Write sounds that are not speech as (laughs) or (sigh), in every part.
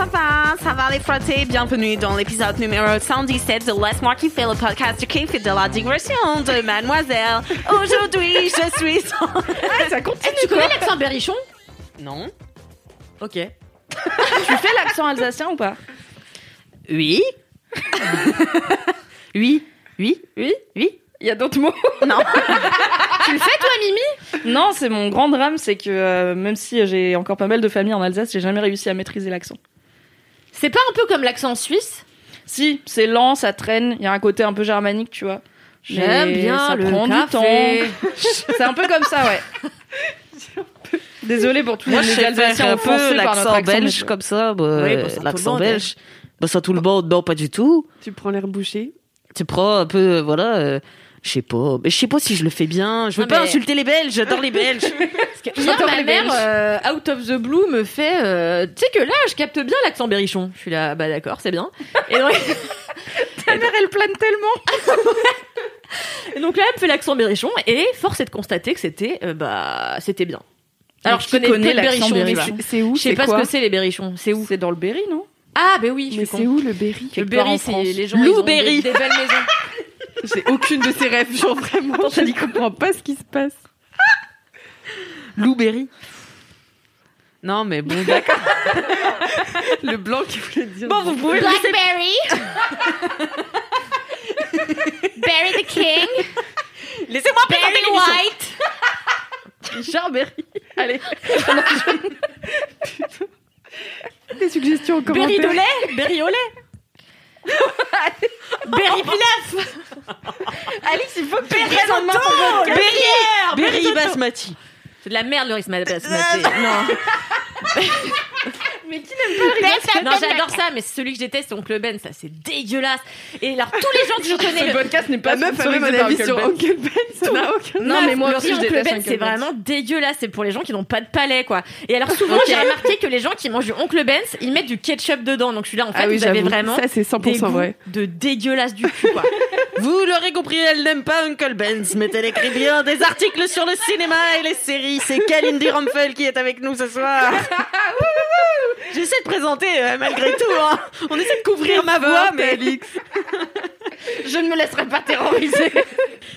ça va? Ça va les frottés? Bienvenue dans l'épisode numéro 117 de Laisse-moi kiffer le podcast qui fait de la digression de Mademoiselle. Aujourd'hui, je suis... ça continue. Tu connais l'accent berrichon? Non? Ok. tu fais l'accent alsacien ou pas? Oui? (laughs) oui? Oui? Oui Oui? Il y a d'autres mots? Non? (laughs) Tu le fais toi, Mimi? Non, c'est mon grand drame, c'est que euh, même si j'ai encore pas mal de familles en Alsace, j'ai jamais réussi à maîtriser l'accent. C'est pas un peu comme l'accent suisse? Si, c'est lent, ça traîne, il y a un côté un peu germanique, tu vois. J'aime bien ça le prend café. du temps. (laughs) c'est un peu comme ça, ouais. Désolée pour tous Moi, les Alsaciens un peu l'accent belge comme ça. bah, Oui, bah, l'accent belge. Bah, ça, tout le monde, non, pas du tout. Tu prends l'air bouché. Tu prends un peu, euh, voilà, euh, je sais pas. Je sais pas si je le fais bien. Je veux Non, pas mais- insulter les Belges, j'adore les Belges. (laughs) Hier, J'adore ma les mère, euh, out of the blue, me fait... euh, tu sais que là, je capte bien l'accent berrichon. Je suis là, bah d'accord, c'est bien. Et donc, (laughs) Ta mère, elle plane tellement (laughs) et donc là, elle me fait l'accent berrichon, et force est de constater que c'était euh, bah, c'était bien. Alors, Mais je connais, de l'accent berrichon C'est où je sais pas quoi ce que c'est les berrichons. C'est où C'est dans le Berry, non? Ah, ben oui, je Mais c'est où le Berry? Le Berry, c'est les gens ils ont des, Louberry. des belles maisons. J'ai aucune de ces rêves, genre vraiment. je ne comprends pas ce qui se passe. Louberry. Non, mais bon, d'accord. (laughs) Le blanc qui voulait dire. Bon, vous pouvez Blackberry. Barry the King. Laissez-moi présenter. White. Richard Berry. Allez. (laughs) des suggestions en Berry commentaire. de lait. Berry au lait. (laughs) Berry Pilaf. (laughs) Alice, il faut que tu prennes en main ton. Berry Berry basmati. C'est de la merde le riz basmati. (laughs) Non. (laughs) Mais qui n'aime pas le riz Non, j'adore ça, mais celui que je déteste, c'est Oncle Ben, ça c'est dégueulasse. Et alors, tous les gens que je (laughs) Ce connais. podcast n'est pas La meuf même un avis Uncle sur Ben. Uncle Ben, ça n'a aucun. Non, mais moi le aussi, Oncle déteste Ben, Uncle c'est Ben. vraiment dégueulasse. C'est pour les gens qui n'ont pas de palais, quoi. Et alors, souvent, j'ai remarqué que les gens qui mangent du Oncle Ben, ils mettent du ketchup dedans. Donc, je suis là, en fait, Ah oui, vous avez vraiment Ça, c'est des 100% goûts vrai. de dégueulasse du cul, quoi. (laughs) Vous l'aurez compris, elle n'aime pas Uncle Ben's, mais elle écrit bien des articles sur le cinéma et les séries. C'est Kalindi Rumpel qui est avec nous ce soir. (laughs) J'essaie de présenter euh, malgré tout. hein. On essaie de couvrir ma voix, mais (laughs) Je ne me laisserai pas terroriser. (laughs)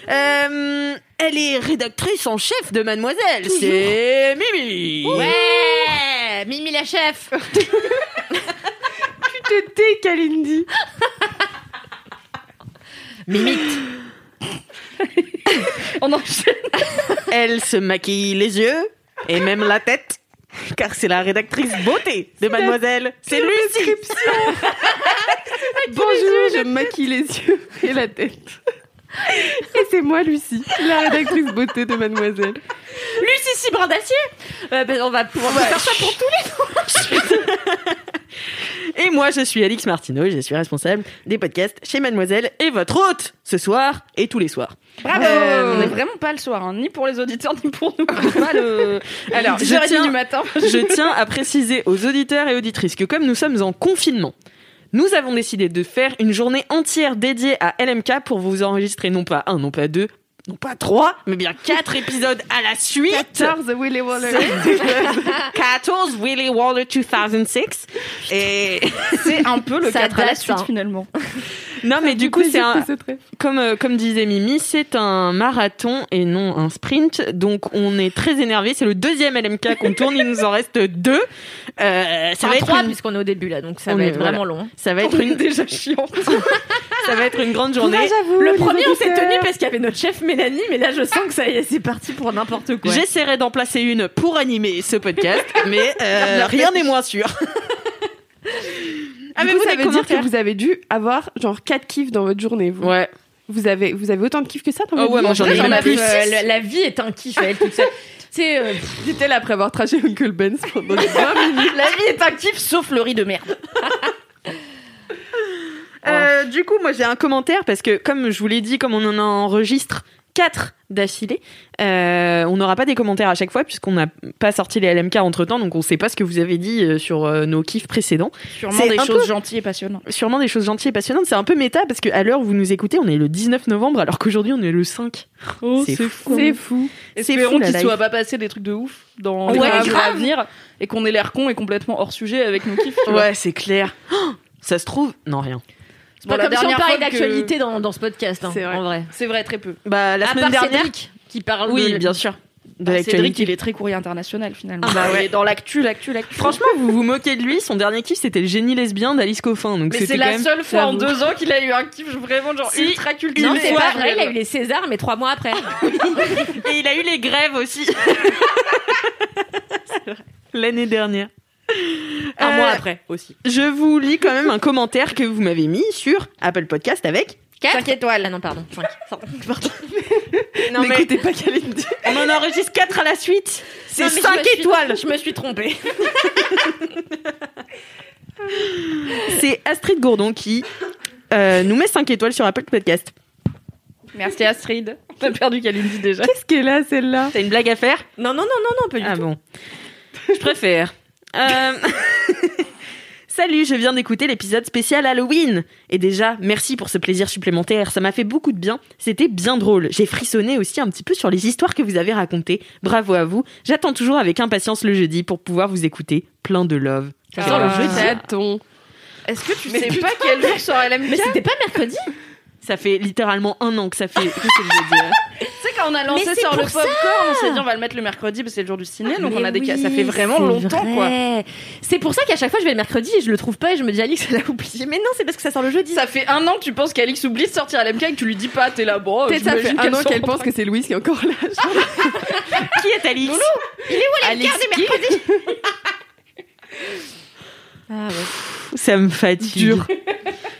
Euh, elle est rédactrice en chef de Mademoiselle. C'est Mimi. Ouais Mimi la chef Tu te tais, Kalindi. Mimite (laughs) On enchaîne. Elle se maquille les yeux et même la tête. Car c'est la rédactrice beauté de Mademoiselle. C'est Lucie. (laughs) Bonjour, je maquille les yeux et la tête. (laughs) Et c'est moi, Lucie, la rédactrice beauté de Mademoiselle. Lucie Cibrin d'acier Euh, ben, On va pouvoir faire ça pour tous (laughs) Et moi, je suis Alix Martineau, je suis responsable des podcasts chez Mademoiselle et votre hôte ce soir et tous les soirs. Bravo Euh, On n'est vraiment pas le soir, hein, ni pour les auditeurs, ni pour nous. Pas le... (laughs) Alors, je 10h30 tiens- du matin. Je tiens à préciser aux auditeurs et auditrices que comme nous sommes en confinement, nous avons décidé de faire une journée entière dédiée à LMK pour vous enregistrer non pas un, non pas deux, non pas trois, mais bien quatre épisodes à la suite. 14 Willy Waller. (laughs) 14 Willy Waller 2006. Et C'est un peu le Ça 4 à la suite, hein. finalement. Non, mais du coup, c'est un, comme, euh, comme disait Mimi, c'est un marathon et non un sprint. Donc, on est très énervé. C'est le deuxième LMK qu'on tourne. Il nous en reste deux. Euh, ça va être trois, une- puisqu'on est au début là, donc ça On va est- être voilà. vraiment long. ça va être une déjà chiante. (laughs) Ça va être une grande journée. Le premier, on s'est tenu parce qu'il y avait notre chef Mélanie, mais là, je sens que ça y est, c'est parti pour n'importe quoi. J'essaierai d'en placer une pour animer ce podcast, mais euh, rien n'est moins sûr. (laughs) Avez-vous coup, ça veut dire que vous avez dû avoir genre 4 kiffs dans votre journée. Vous, Ouais. vous, avez, vous avez autant de kiffs que ça dans Oh votre ouais, vie moi, j'en ai même plus. euh, la, vie est un kiff à elle toute seule. (laughs) C'est euh, J'étais là après avoir traché Uncle Ben's pendant 20 minutes. (laughs) La vie est un kiff sauf le riz de merde. (laughs) Euh, du coup, moi j'ai un commentaire parce que, comme je vous l'ai dit, comme on en enregistre 4 d'affilée, euh, on n'aura pas des commentaires à chaque fois puisqu'on n'a pas sorti les LMK entre temps, donc on sait pas ce que vous avez dit euh, sur euh, nos kiffs précédents. Sûrement des choses peu- gentilles et passionnantes. Sûrement des choses gentilles et passionnantes. C'est un peu méta parce qu'à l'heure où vous nous écoutez, on est le 19 novembre alors qu'aujourd'hui on est le 5. c'est fou. C'est fou. C'est Espérons fou, la qu'il life. soit pas passé des trucs de ouf dans Ouais, les mois grave. à venir et qu'on ait l'air con et complètement hors sujet avec nos kiffs. Ouais, c'est clair. Oh, ça se trouve, non rien. C'est pas Bon, la comme si on parlait que- d'actualité dans, dans ce podcast, hein, C'est vrai. en vrai. C'est vrai, très peu. Bah la à semaine part dernière. Cédric, qui parle Oui, de... bien sûr. De Bah, Cédric, il est très courrier international finalement. Ah bah ouais. Il est dans l'actu, l'actu, l'actu. Franchement, vous vous moquez de lui. Son dernier kiff, c'était le génie lesbien d'Alice Coffin. Donc mais c'est quand la même- seule fois en deux ans qu'il a eu un kiff vraiment genre Si, ultra cultivé. Non, c'est pas vrai, il a eu les Césars, mais trois mois après. (laughs) Et il a eu les grèves aussi. (laughs) L'année dernière. (laughs) Un Euh, mois après aussi. Je vous lis quand même un commentaire que vous m'avez mis sur Apple Podcast avec. 5 étoiles. Ah non, pardon. Cinq. Pardon. (laughs) Non, mais N'écoutez pas (laughs) on en enregistre 4 à la suite. C'est Non, mais je 5 me suis- étoiles. Je me suis trompée. C'est Astrid Gourdon qui euh, nous met 5 étoiles sur Apple Podcast. Merci Astrid. T'as perdu Kalindi déjà. Qu'est-ce qu'elle a celle-là? T'as une blague à faire? Non, non, non, non, non, pas du Ah tout. bon. Je préfère. Euh, (laughs) Salut, je viens d'écouter l'épisode spécial Halloween. Et déjà, merci pour ce plaisir supplémentaire. Ça m'a fait beaucoup de bien. C'était bien drôle. J'ai frissonné aussi un petit peu sur les histoires que vous avez racontées. Bravo à vous. J'attends toujours avec impatience le jeudi pour pouvoir vous écouter. Plein de love. Ça sort le Ah. jeudi. Attends. Est-ce que tu sais pas quel jour sera LMK Mais c'était pas mercredi Ça fait littéralement un an que ça fait que c'est le jeudi. hein. Quand on a lancé sur le ça popcorn, on s'est dit on va le mettre le mercredi parce que c'est le jour du ciné, donc Mais on a des oui, cas. Ça fait vraiment longtemps quoi. C'est pour ça qu'à chaque fois je vais le mercredi et je le trouve pas et je me dis Alix elle a oublié. Mais non, c'est parce que ça sort le jeudi. Ça fait un an que tu penses qu'Alix oublie de sortir à l'MK et que tu lui dis pas, t'es là, bon. Peut-être ça fait un qu'elle an qu'elle pense que c'est Louise qui est encore là. (laughs) Qui est Alice Alice qui- Ah ouais. Ça me fatigue. Dur.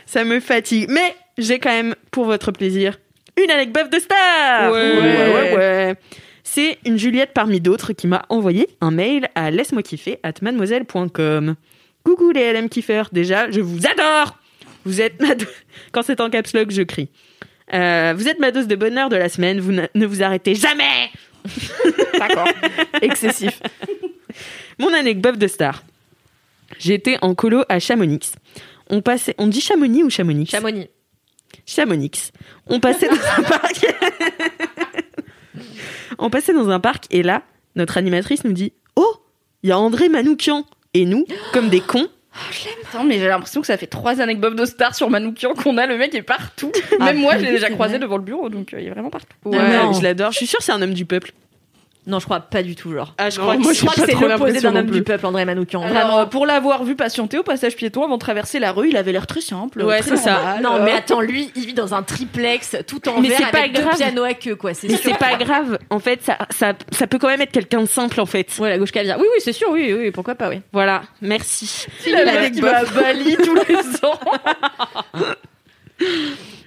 Ça me fatigue. Mais j'ai quand même, pour votre plaisir, une anecdote de star. Ouais. ouais, ouais, ouais. C'est une Juliette parmi d'autres qui m'a envoyé un mail à laisse-moi kiffer at mademoiselle.com. Coucou les LM kiffeurs, déjà, je vous adore. Vous êtes ma do- (laughs) Quand c'est en caps lock, je crie. Euh, vous êtes ma dose de bonheur de la semaine, vous ne ne vous arrêtez jamais. (laughs) D'accord. Excessif. Mon anecdote de star. J'étais en colo à Chamonix. On passait, on dit Chamonix ou Chamonix? Chamonix. Chamonix. On passait dans un parc. (laughs) on passait dans un parc et là, notre animatrice nous dit Oh, il y a André Manoukian. Et nous, comme des cons, Attends, mais j'ai l'impression que ça fait trois anecdotes de star sur Manoukian qu'on a. Le mec est partout. Ah, Même moi, je l'ai déjà croisé vrai. devant le bureau, donc euh, il est vraiment partout. Ouais, non. je l'adore. Je suis sûre que c'est un homme du peuple. Non, je crois pas du tout, genre. Ah, je Non, crois moi, que je crois que c'est l'opposé d'un homme du peuple, André Manoukian. Alors, Vraiment. euh, pour l'avoir vu patienter au passage piéton avant de traverser la rue, il avait l'air très simple. Ouais, c'est ça. Non, Euh, mais attends, lui, il vit dans un triplex tout en Mais verre c'est pas avec deux grave. pianos à queue, quoi. C'est Mais sûr. c'est pas grave. En fait, ça, ça, ça peut quand même être quelqu'un de simple, en fait. Ouais, la gauche caviar. Oui, oui, c'est sûr, oui, oui, pourquoi pas, oui. Voilà. Merci. il a l'air qui va à Bali tous les (laughs) ans. (laughs)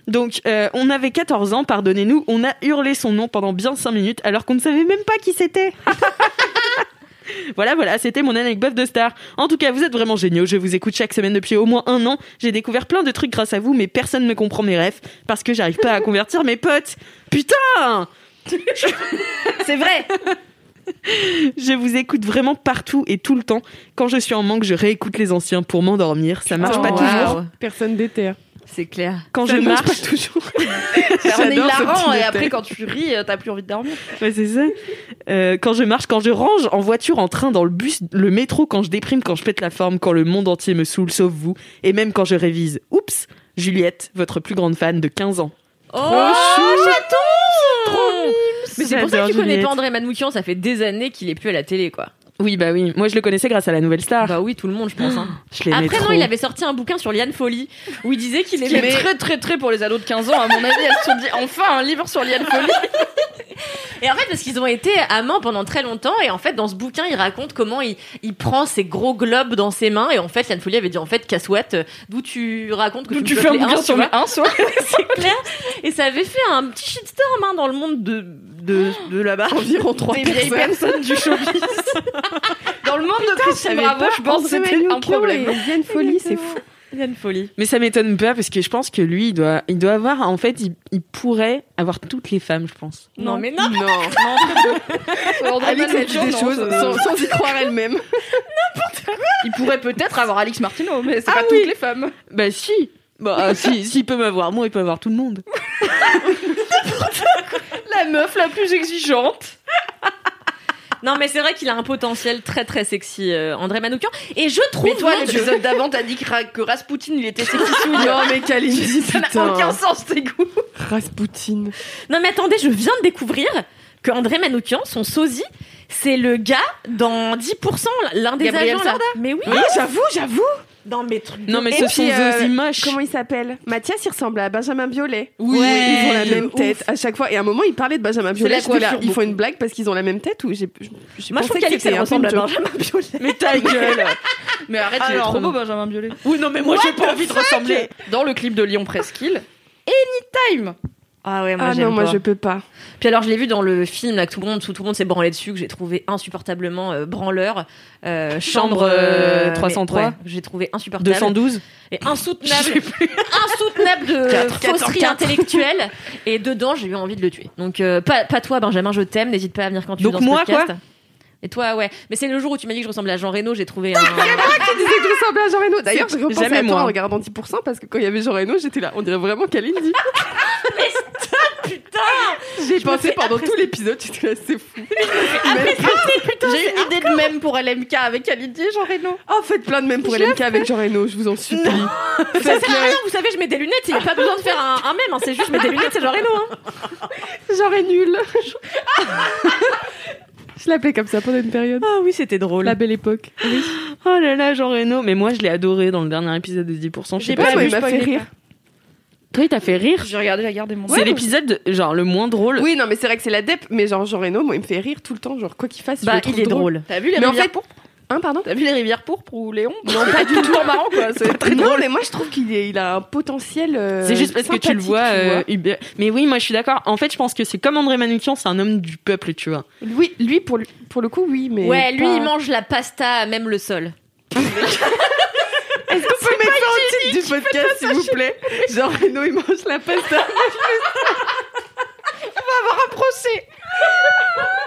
Donc, euh, on avait 14 ans, pardonnez-nous, on a hurlé son nom pendant bien 5 minutes alors qu'on ne savait même pas qui c'était. (laughs) voilà, voilà, c'était mon anecdote de star. En tout cas, vous êtes vraiment géniaux, je vous écoute chaque semaine depuis au moins un an. J'ai découvert plein de trucs grâce à vous, mais personne ne comprend mes rêves parce que j'arrive pas à convertir mes potes. Putain (laughs) C'est vrai. (laughs) Je vous écoute vraiment partout et tout le temps. Quand je suis en manque, je réécoute les anciens pour m'endormir. Ça marche Oh, pas wow. toujours. Personne déterre. C'est clair. Quand Ça je marche marche, pas toujours. (laughs) On est hilarant et après quand tu ris, euh, t'as plus envie de dormir. Ouais, c'est ça. Euh, quand je marche, quand je range, en voiture, en train, dans le bus, le métro, quand je déprime, quand je pète la forme, quand le monde entier me saoule, sauf vous, et même quand je révise. Oups, Juliette, votre plus grande fan de 15 ans. Oh, chaton Mais c'est pour ça que tu connais pas André Manoukian, ça fait des années qu'il est plus à la télé, quoi. Oui, bah oui. Moi, je le connaissais grâce à la nouvelle star. Bah oui, tout le monde, je pense. hein. (gasps) je Après, trop. non, il avait sorti un bouquin sur Liane Folly où il disait qu'il Qui aimait. très très très pour les ados de 15 ans, à mon avis, elles se sont dit enfin un livre sur Liane Folly. (laughs) Et en fait, parce qu'ils ont été amants pendant très longtemps, et en fait, dans ce bouquin, il raconte comment il, il prend ses gros globes dans ses mains, et en fait, Liane Folly avait dit en fait, Cassouette, d'où tu racontes que tu, tu fais un bouquin tu sur vois. les 1 soit. (laughs) c'est clair. Et ça avait fait un petit shitstorm hein, dans le monde de, de, de là-bas. Environ trois Des vieilles personnes. personnes du showbiz. (laughs) Dans le monde de Christine J'avais Bravo, pas je pense que c'était un problème. et Liane Folie, c'est (laughs) fou. Liane Folly. Mais ça m'étonne pas parce que je pense que lui, il doit, il doit avoir, en fait, il, il pourrait avoir toutes les femmes, je pense. Non, mais non. Non. (laughs) André Alix, elle dit des non, choses sans, sans y croire elle-même. (laughs) Il pourrait peut-être avoir Alix Martineau, mais c'est Ah pas oui. toutes les femmes. Bah si. Bah si, s'il peut m'avoir moi, il peut avoir tout le monde. La meuf la plus exigeante. Non, mais c'est vrai qu'il a un potentiel très très sexy, euh, André Manoukian. Et je trouve. Mais toi, l'épisode d'avant, t'as dit que, Ra- que Rasputin, il était sexy Non, mais Kalindi, Ça n'a aucun sens, tes goûts. Rasputin. Non mais attendez, je viens de découvrir que André Manoukian, son sosie, c'est le gars dans 10%, l'un des Gabriel agents là. Sarda Mais oui, Oui, j'avoue, j'avoue. Dans mes trucs. Non mais Et ce puis, sont euh, Zosie moches. Comment il s'appelle? Mathias, il ressemble à Benjamin Biolay. Oui, ils ont la même ouf. tête à chaque fois. Et à un moment, il parlait de Benjamin la Biolay. Ils font une blague parce qu'ils ont la même tête ou j'ai Moi je pensais trouve que qu'Alix ressemble à. Benjamin Biolay. Mais ta (laughs) gueule. Mais arrête, il est Alors, trop beau, Benjamin Biolay. Oui, non mais moi j'ai pas envie de ressembler. Dans le clip de Lyon Presqu'île, Anytime. Ah ouais, moi Ah non, moi je peux pas. Puis alors je l'ai vu dans le film là que tout le monde, tout, tout le monde s'est branlé dessus, que j'ai trouvé insupportablement euh, branleur. Euh, chambre euh, mais 303. ouais, j'ai trouvé insupportable 212. et insoutenable, (laughs) insoutenable de Quatre, quatre, fausserie quatre. intellectuelle. Et dedans j'ai eu envie de le tuer. Donc euh, pas, pas toi Benjamin, je t'aime, n'hésite pas à venir quand tu Donc veux dans ce moi, podcast. quoi Et toi ouais, mais c'est le jour où tu m'as dit que je ressemblais à Jean Reno, j'ai trouvé un. Tu disais que je ressemblais à Jean Reno. D'ailleurs, j'ai repensé à toi moi. en regardant 10% parce que quand il y avait Jean Reno, j'étais là. On dirait vraiment Kalindi. (laughs) Putain J'ai pensé pendant tout l'épisode, c'est fou. J'ai une idée de même pour LMK avec Kalindi et Jean Reno. Oh, faites plein de mèmes pour LMK avec Jean Reno, je vous en supplie. Ça sert à rien, vous savez, je mets des lunettes, il n'y a pas besoin de faire un, un mème, hein, c'est juste je mets des lunettes, c'est Jean Reno. Hein. Jean est nul. je l'appelais comme ça pendant une période. Ah oui, c'était drôle. La belle époque. Oh là là, Jean Reno. Mais moi je l'ai adoré dans le dernier épisode de 10%. Je sais pas. pas moi, il m'a fait rire. Toi, il t'a fait rire. J'ai regardé, j'ai regardé mon. C'est l'épisode genre le moins drôle. Oui, non, mais c'est vrai que c'est la dep, mais genre Jean Reno, moi, il me fait rire tout le temps. Genre, quoi qu'il fasse, je Bah, le trouve il est drôle. T'as vu les Mais en rivières fait- pourpres Hein, pardon T'as vu les rivières pourpres ou Léon Non, pas (laughs) du tout marrant quoi. C'est (laughs) très Non, drôle. mais moi, je trouve qu'il est- il a un potentiel. euh, C'est juste parce que tu le vois, tu euh, Hubert- Mais oui, moi je suis d'accord. En fait, je pense que c'est comme André Manoukian, c'est un homme du peuple, tu vois. Oui, lui, pour, pour le coup, oui, mais. Ouais, lui, pas- il mange la pasta à même le sol. (laughs) Est-ce qu'on (laughs) peut mettre ça au titre du podcast, s'il vous plaît Jean (laughs) Reno, il mange la pasta. un procès. (laughs)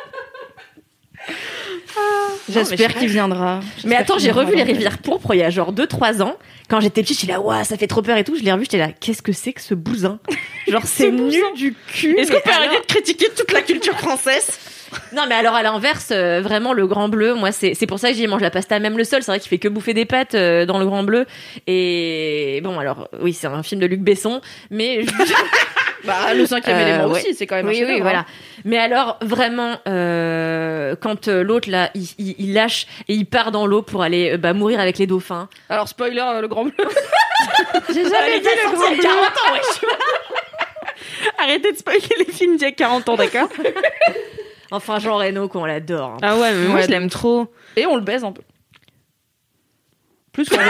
J'espère qu'il viendra. Mais attends, j'ai revu les rivières pourpres il y a genre 2-3 ans. Quand j'étais petite, j'étais là, waouh, ça fait trop peur et tout. Je l'ai revu, j'étais là, qu'est-ce que c'est que ce bousin? (laughs) Genre, c'est nul du cul. Est-ce qu'on peut alors- arrêter de critiquer toute la culture française? (laughs) Non, mais alors à l'inverse, euh, vraiment le grand bleu, moi c'est c'est pour ça que j'y mange la pasta même le sol. C'est vrai qu'il fait que bouffer des pâtes euh, dans le grand bleu. Et bon, alors oui, c'est un film de Luc Besson, mais je- (laughs) Bah, le cinquième Euh, élément ouais. aussi, c'est quand même un oui, oui, voilà. hein. Mais alors vraiment, euh, quand euh, l'autre là, il, il- il lâche et il part dans l'eau pour aller euh, bah, mourir avec les dauphins. Alors, spoiler, euh, le grand bleu. (laughs) J'ai jamais vu le grand bleu. 40 ans, wesh. (laughs) Arrêtez de spoiler les films d'il y a 40 ans, d'accord (laughs) Enfin, Jean Reno, qu'on l'adore. hein. Ah ouais, mais moi Ouais, je l'aime trop. Et on le baise un peu. Plus qu'on le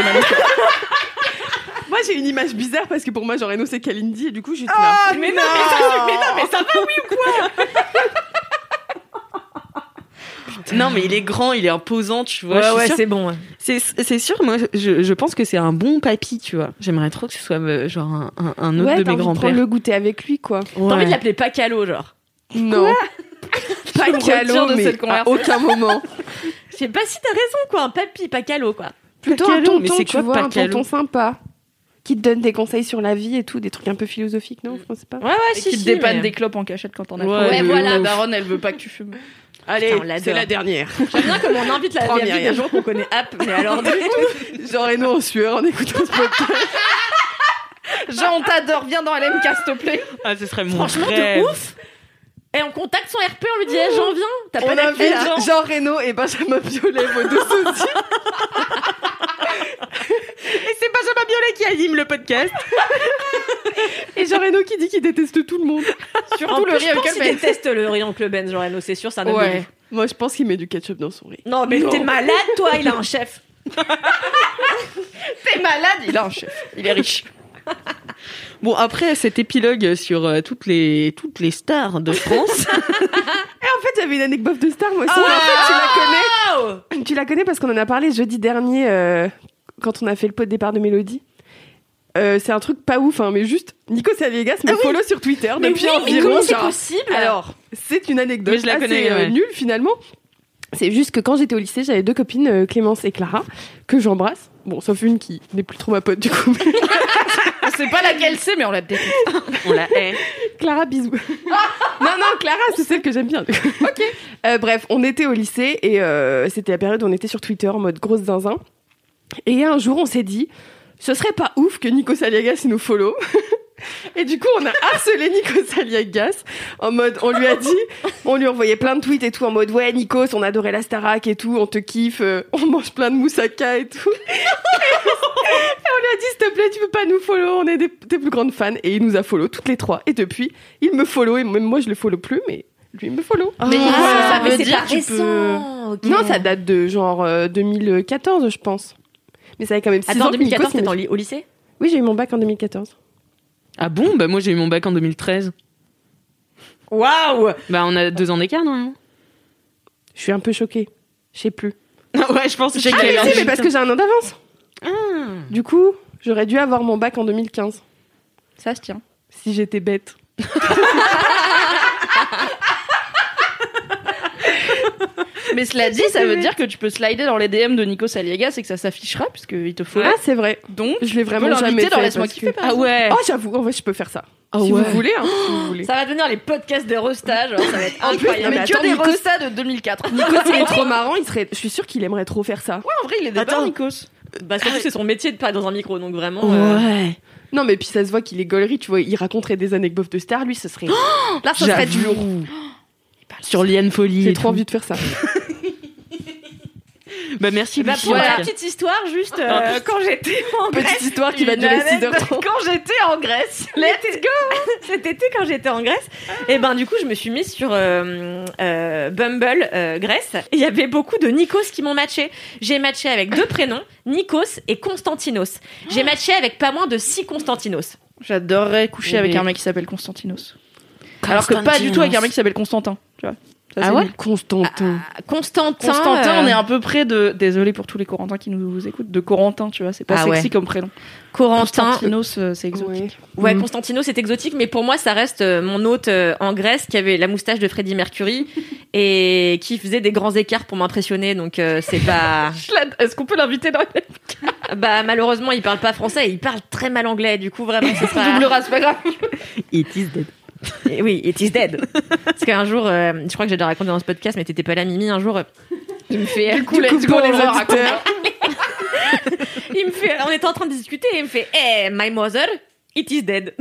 j'ai une image bizarre parce que pour moi, Jean Reno, c'est Kalindi et du coup, je suis là. Ah, mais non, mais ça, mais non, mais ça va, oui. Non, mais il est grand, il est imposant, tu vois. Ouais, ouais, c'est bon. ouais. c'est c'est sûr, moi je, je pense que c'est un bon papy, tu vois. J'aimerais trop que ce soit euh, genre un, un- un autre ouais, de t'as mes envie de grands-pères. prendre le goûter avec lui, quoi. T'as envie de l'appeler Pacalo, genre. Non. (laughs) Pas Je me retire calo, de mais cette à aucun moment. Je sais pas si t'as raison, quoi. Un papy, Pacalo, quoi. Plutôt Pacalo, un tonton, mais c'est tu quoi, un Pacalo tonton sympa. Qui te donne des conseils sur la vie et tout, des trucs un peu philosophiques, non? Je sais pas. Ouais, ouais, Et qui te dépanne des clopes en cachette quand on a Ouais, ouais, voilà. La daronne, elle veut pas que tu fumes. Allez, on c'est la dernière. (laughs) J'aime bien comme on invite la, Myriam. des gens qu'on connaît app, mais alors (laughs) du tout. Jean Reno en sueur en écoutant ce podcast. Jean, on t'adore, viens dans LMK, s'il te plaît. Ah, ce serait mon Franchement, rêve. de ouf. Et on contacte son RP, on lui dit eh, j'en viens. T'as pas On invite là Jean Reno et Benjamin Biolay, vos deux (laughs) sosie. Et c'est Benjamin Biolay qui anime le podcast. (laughs) Et Jean Reno qui dit qu'il déteste tout le monde. Surtout le je riz pense Uncle qu'il Ben. déteste le riz Uncle Ben, genre Reno, c'est sûr, c'est un Ouais. Moi, je pense qu'il met du ketchup dans son riz. Non, mais t'es malade, toi, il a un chef. (laughs) T'es malade, il a un chef. Il est riche. Bon, après cet épilogue sur euh, toutes les toutes les stars de France. (laughs) Et en fait, j'avais une anecdote de star, moi aussi. Ah en fait, tu la connais. Tu la connais parce qu'on en a parlé jeudi dernier euh, quand on a fait le pot de départ de Mélodie. Euh, c'est un truc pas ouf, hein, mais juste Nico Saliegas me follow sur Twitter Mais depuis oui, environ. c'est genre- possible Alors, c'est une anecdote Mais je la assez connais, euh, ouais. nulle finalement. C'est juste que quand j'étais au lycée, j'avais deux copines, euh, Clémence et Clara, que j'embrasse. Bon, sauf une qui n'est plus trop ma pote du coup. (laughs) On sait pas laquelle c'est, mais on la déteste. On la hait. Clara, bisous. non, non, Clara, c'est celle que j'aime bien. ok. bref, on était au lycée et euh, c'était la période où on était sur Twitter en mode grosse zinzin. Et un jour, on s'est dit, ce serait pas ouf que Nico Saliagas nous follow. (laughs) Et du coup, on a (laughs) harcelé Nico Saliagas en mode, on lui a dit, (laughs) on lui envoyait plein de tweets et tout en mode, ouais, Nikos, on adorait la Starac et tout, on te kiffe, euh, on mange plein de moussaka et tout. Et on lui a dit, s'il te plaît, tu peux pas nous follow, on est des, tes plus grandes fans. Et il nous a follow toutes les trois. Et depuis, il me follow et même moi, je le follow plus, mais lui, il me follow. Mais Ah, ça mais veut c'est dire tu peux-. Non, ça date de genre euh, 2014, je pense. Mais ça avait quand même 6 Attends, ans en que 2014, Nikos, il t'étais me- au lycée? Oui, j'ai eu mon bac en 2014. Ah bon? Bah moi j'ai eu mon bac en 2013. Waouh Bah on a deux ans d'écart, non Je suis un peu choquée. Je sais plus. (laughs) Ouais, je pense que j'ai Ah, mais si, mais parce que j'ai un an d'avance. Ah. Du coup, j'aurais dû avoir mon bac en 2015. Ça se tient. Si j'étais bête. (laughs) Mais cela dit, ça veut dire que tu peux slider dans les DM de Nico Saliegas et que ça s'affichera puisqu'il te faut. Ah, c'est vrai. Donc, Je peux vraiment jamais dans Laisse-moi kiffer. Ah ouais. Oh, j'avoue, en vrai, je peux faire ça. Ah si ouais. vous voulez, hein, si vous (gasps) voulez. Ça va devenir les podcasts de Rostage, genre, ça va être incroyable. mais Mais que des Nikos- de 2004. Nico, il est trop marrant. Il serait... Je suis sûre qu'il aimerait trop faire ça. En vrai, il est débat, Nikos. Bah, surtout, c'est son métier de parler dans un micro, donc vraiment. euh, Ouais. Non, mais puis ça se voit qu'il est gaulerie, tu vois. Il raconterait des anecdotes de stars. Lui, ce serait. (gasps) Là, ça serait du lourd. Sur Liane Folie. J'ai trop tout. envie de faire ça. (laughs) Bah merci Bah, Lucie. pour Voilà. la petite histoire, juste euh, (laughs) quand j'étais en Grèce. Petite histoire qui va durer anecdote 6h30. Quand j'étais en Grèce, let's go (laughs) Cet été, quand j'étais en Grèce, et ben du coup, je me suis mise sur euh, euh, Bumble euh, Grèce. Et Il y avait beaucoup de Nikos qui m'ont matché. J'ai matché avec deux prénoms, Nikos et Constantinos. J'ai matché avec pas moins de six Constantinos. J'adorerais coucher Eh avec un mec qui s'appelle Constantinos. Alors que pas du tout avec un mec qui s'appelle Constantin. Tu vois. Ça, Ah c'est ouais nul. Constantin. Constantin. Constantin, euh, on est un peu près de. Désolé pour tous les Corentins qui nous écoutent. De Corentin, tu vois. C'est pas Ah sexy ouais. comme prénom. Corentin. Constantinos, euh, c'est exotique. Ouais. Ouais, Mhm. Constantinos c'est exotique, mais pour moi, ça reste euh, mon hôte euh, en Grèce qui avait la moustache de Freddie Mercury (laughs) et qui faisait des grands écarts pour m'impressionner. Donc euh, c'est pas. (laughs) Est-ce qu'on peut l'inviter dans la bah malheureusement, il parle pas français, et il parle très mal anglais. Du coup, vraiment, ce sera. double race, pas grave. It is dead. Et oui, it is dead. Parce qu'un jour, euh, je crois que j'ai déjà raconté dans ce podcast, mais t'étais pas là, Mimi. Un jour, euh, il me fait. Du coup, let's go, pour les les auditeurs. auditeurs. il me fait. On était en train de discuter, et il me fait, hey, my mother. It is dead.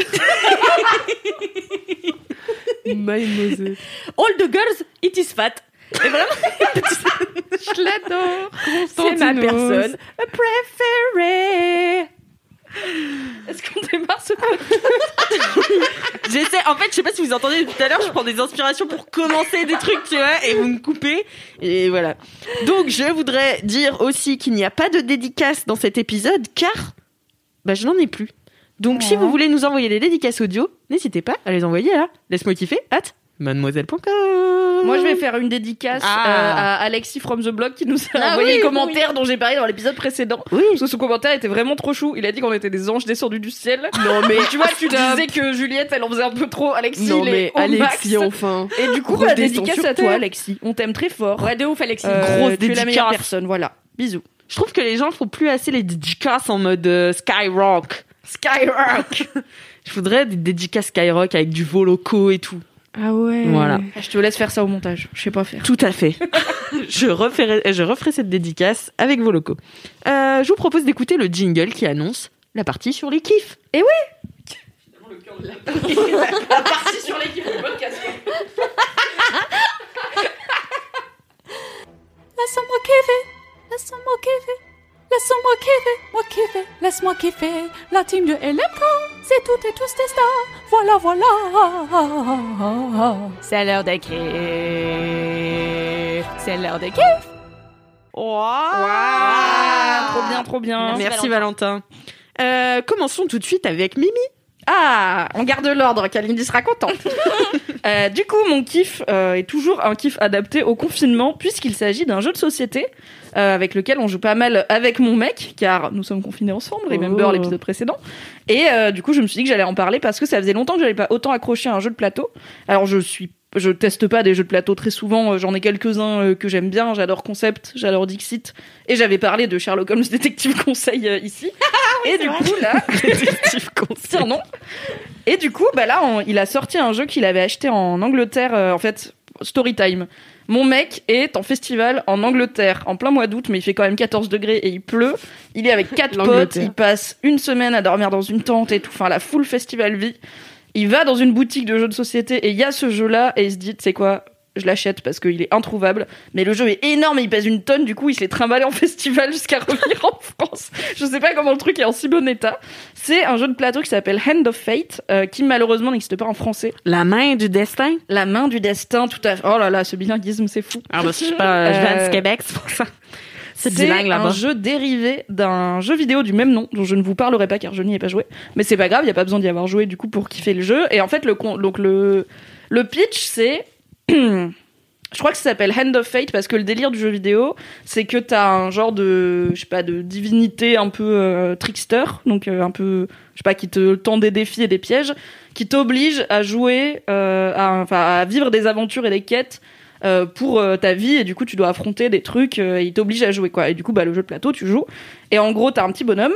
My mother. All the girls, it is fat. Et vraiment, (laughs) Je l'adore. c'est ma personne préférée. Est-ce qu'on démarre ce podcast J'essaie, en fait, je sais pas si vous entendez tout à l'heure, je prends des inspirations pour commencer des trucs, tu vois, et vous me coupez. Et voilà. Donc, je voudrais dire aussi qu'il n'y a pas de dédicace dans cet épisode, car, bah, je n'en ai plus. Donc, si vous voulez nous envoyer des dédicaces audio, n'hésitez pas à les envoyer à laisse-moi kiffer at mademoiselle.com. Moi, je vais faire une dédicace Ah. euh, à Alexis from the blog qui nous a Ah envoyé oui, le commentaire dont j'ai parlé dans l'épisode précédent. Oui. Parce que son commentaire était vraiment trop chou. Il a dit qu'on était des anges descendus du ciel. Non, mais. tu vois, tu disais que Juliette, elle en faisait un peu trop. Alexis, Non, il est mais au Alexis, max. enfin. Et du coup, Grosse bah, dédicace à toi. Alexis. On t'aime très fort. Ouais, de ouf, Alexis. Euh, grosse tu es la meilleure dédicace. personne. Voilà. Bisous. Je trouve que les gens font plus assez les dédicaces en mode euh, Skyrock. Skyrock. (laughs) Je voudrais des dédicaces Skyrock avec du voloco et tout. Ah ouais. Voilà. Ah, je te laisse faire ça au montage. Je sais pas faire. Tout à fait. (laughs) je, referai, je referai cette dédicace avec vos locaux. Euh, je vous propose d'écouter le jingle qui annonce la partie sur les kiffs. Et oui Finalement, le cœur la partie, la partie sur les kiffs du podcast. (laughs) Laisse-moi kiffer. Laisse-moi kiffer. Laisse-moi kiffer, moi kiffer, laisse-moi kiffer. La team de LMK, c'est toutes et tous des stars. Voilà, voilà. C'est l'heure de kiff. C'est l'heure de kiff. Ah, trop bien, trop bien. Merci, Valentin. Euh, commençons tout de suite avec Mimi. Ah, on garde l'ordre, Kalindi sera contente. (laughs) Euh, du coup, mon kiff euh, est toujours un kiff adapté au confinement, puisqu'il s'agit d'un jeu de société euh, avec lequel on joue pas mal avec mon mec, car nous sommes confinés ensemble, remember Oh. l'épisode précédent. Et du coup, je me suis dit que j'allais en parler parce que ça faisait longtemps que j'avais pas autant accroché à un jeu de plateau. Alors, je suis je teste pas des jeux de plateau très souvent, euh, j'en ai quelques-uns euh, que j'aime bien, j'adore Concept, j'adore Dixit, et j'avais parlé de Sherlock Holmes Détective Conseil euh, ici. (laughs) et du coup là, (laughs) Tiens, non. Et du coup, bah là, on- il a sorti un jeu qu'il avait acheté en Angleterre, euh, en fait, Storytime. Mon mec est en festival en Angleterre en plein mois d'août, mais il fait quand même 14 degrés et il pleut. Il est avec quatre potes, il passe une semaine à dormir dans une tente et tout, enfin la full festival vie. Il va dans une boutique de jeux de société et il y a ce jeu-là et il se dit, tu sais quoi, je l'achète parce qu'il est introuvable. Mais le jeu est énorme et il pèse une tonne, du coup il se l'est trimballé en (laughs) festival jusqu'à revenir en France. Je sais pas comment le truc est en si bon état. C'est un jeu de plateau qui s'appelle Hand of Fate, euh, qui malheureusement n'existe pas en français. La main du destin? La main du destin, tout à fait. Oh là là, ce bilinguisme, c'est fou. Ah bah, je sais pas, je viens Euh, de Québec, c'est pour ça. C'est bilingue un jeu dérivé d'un jeu vidéo du même nom, dont je ne vous parlerai pas car je n'y ai pas joué. Mais c'est pas grave, il y a pas besoin d'y avoir joué du coup pour kiffer le jeu. Et en fait, le con- donc le le pitch c'est (clears throat) je crois que ça s'appelle Hand of Fate parce que le délire du jeu vidéo, c'est que t'as un genre de, je sais pas, de divinité un peu euh, trickster, donc euh, un peu, je sais pas, qui te tend des défis et des pièges, qui t'oblige à jouer, euh, à vivre des aventures et des quêtes euh, pour euh, ta vie et du coup tu dois affronter des trucs euh, et il t'oblige à jouer quoi. Et du coup, bah le jeu de plateau, tu joues et en gros t'as un petit bonhomme.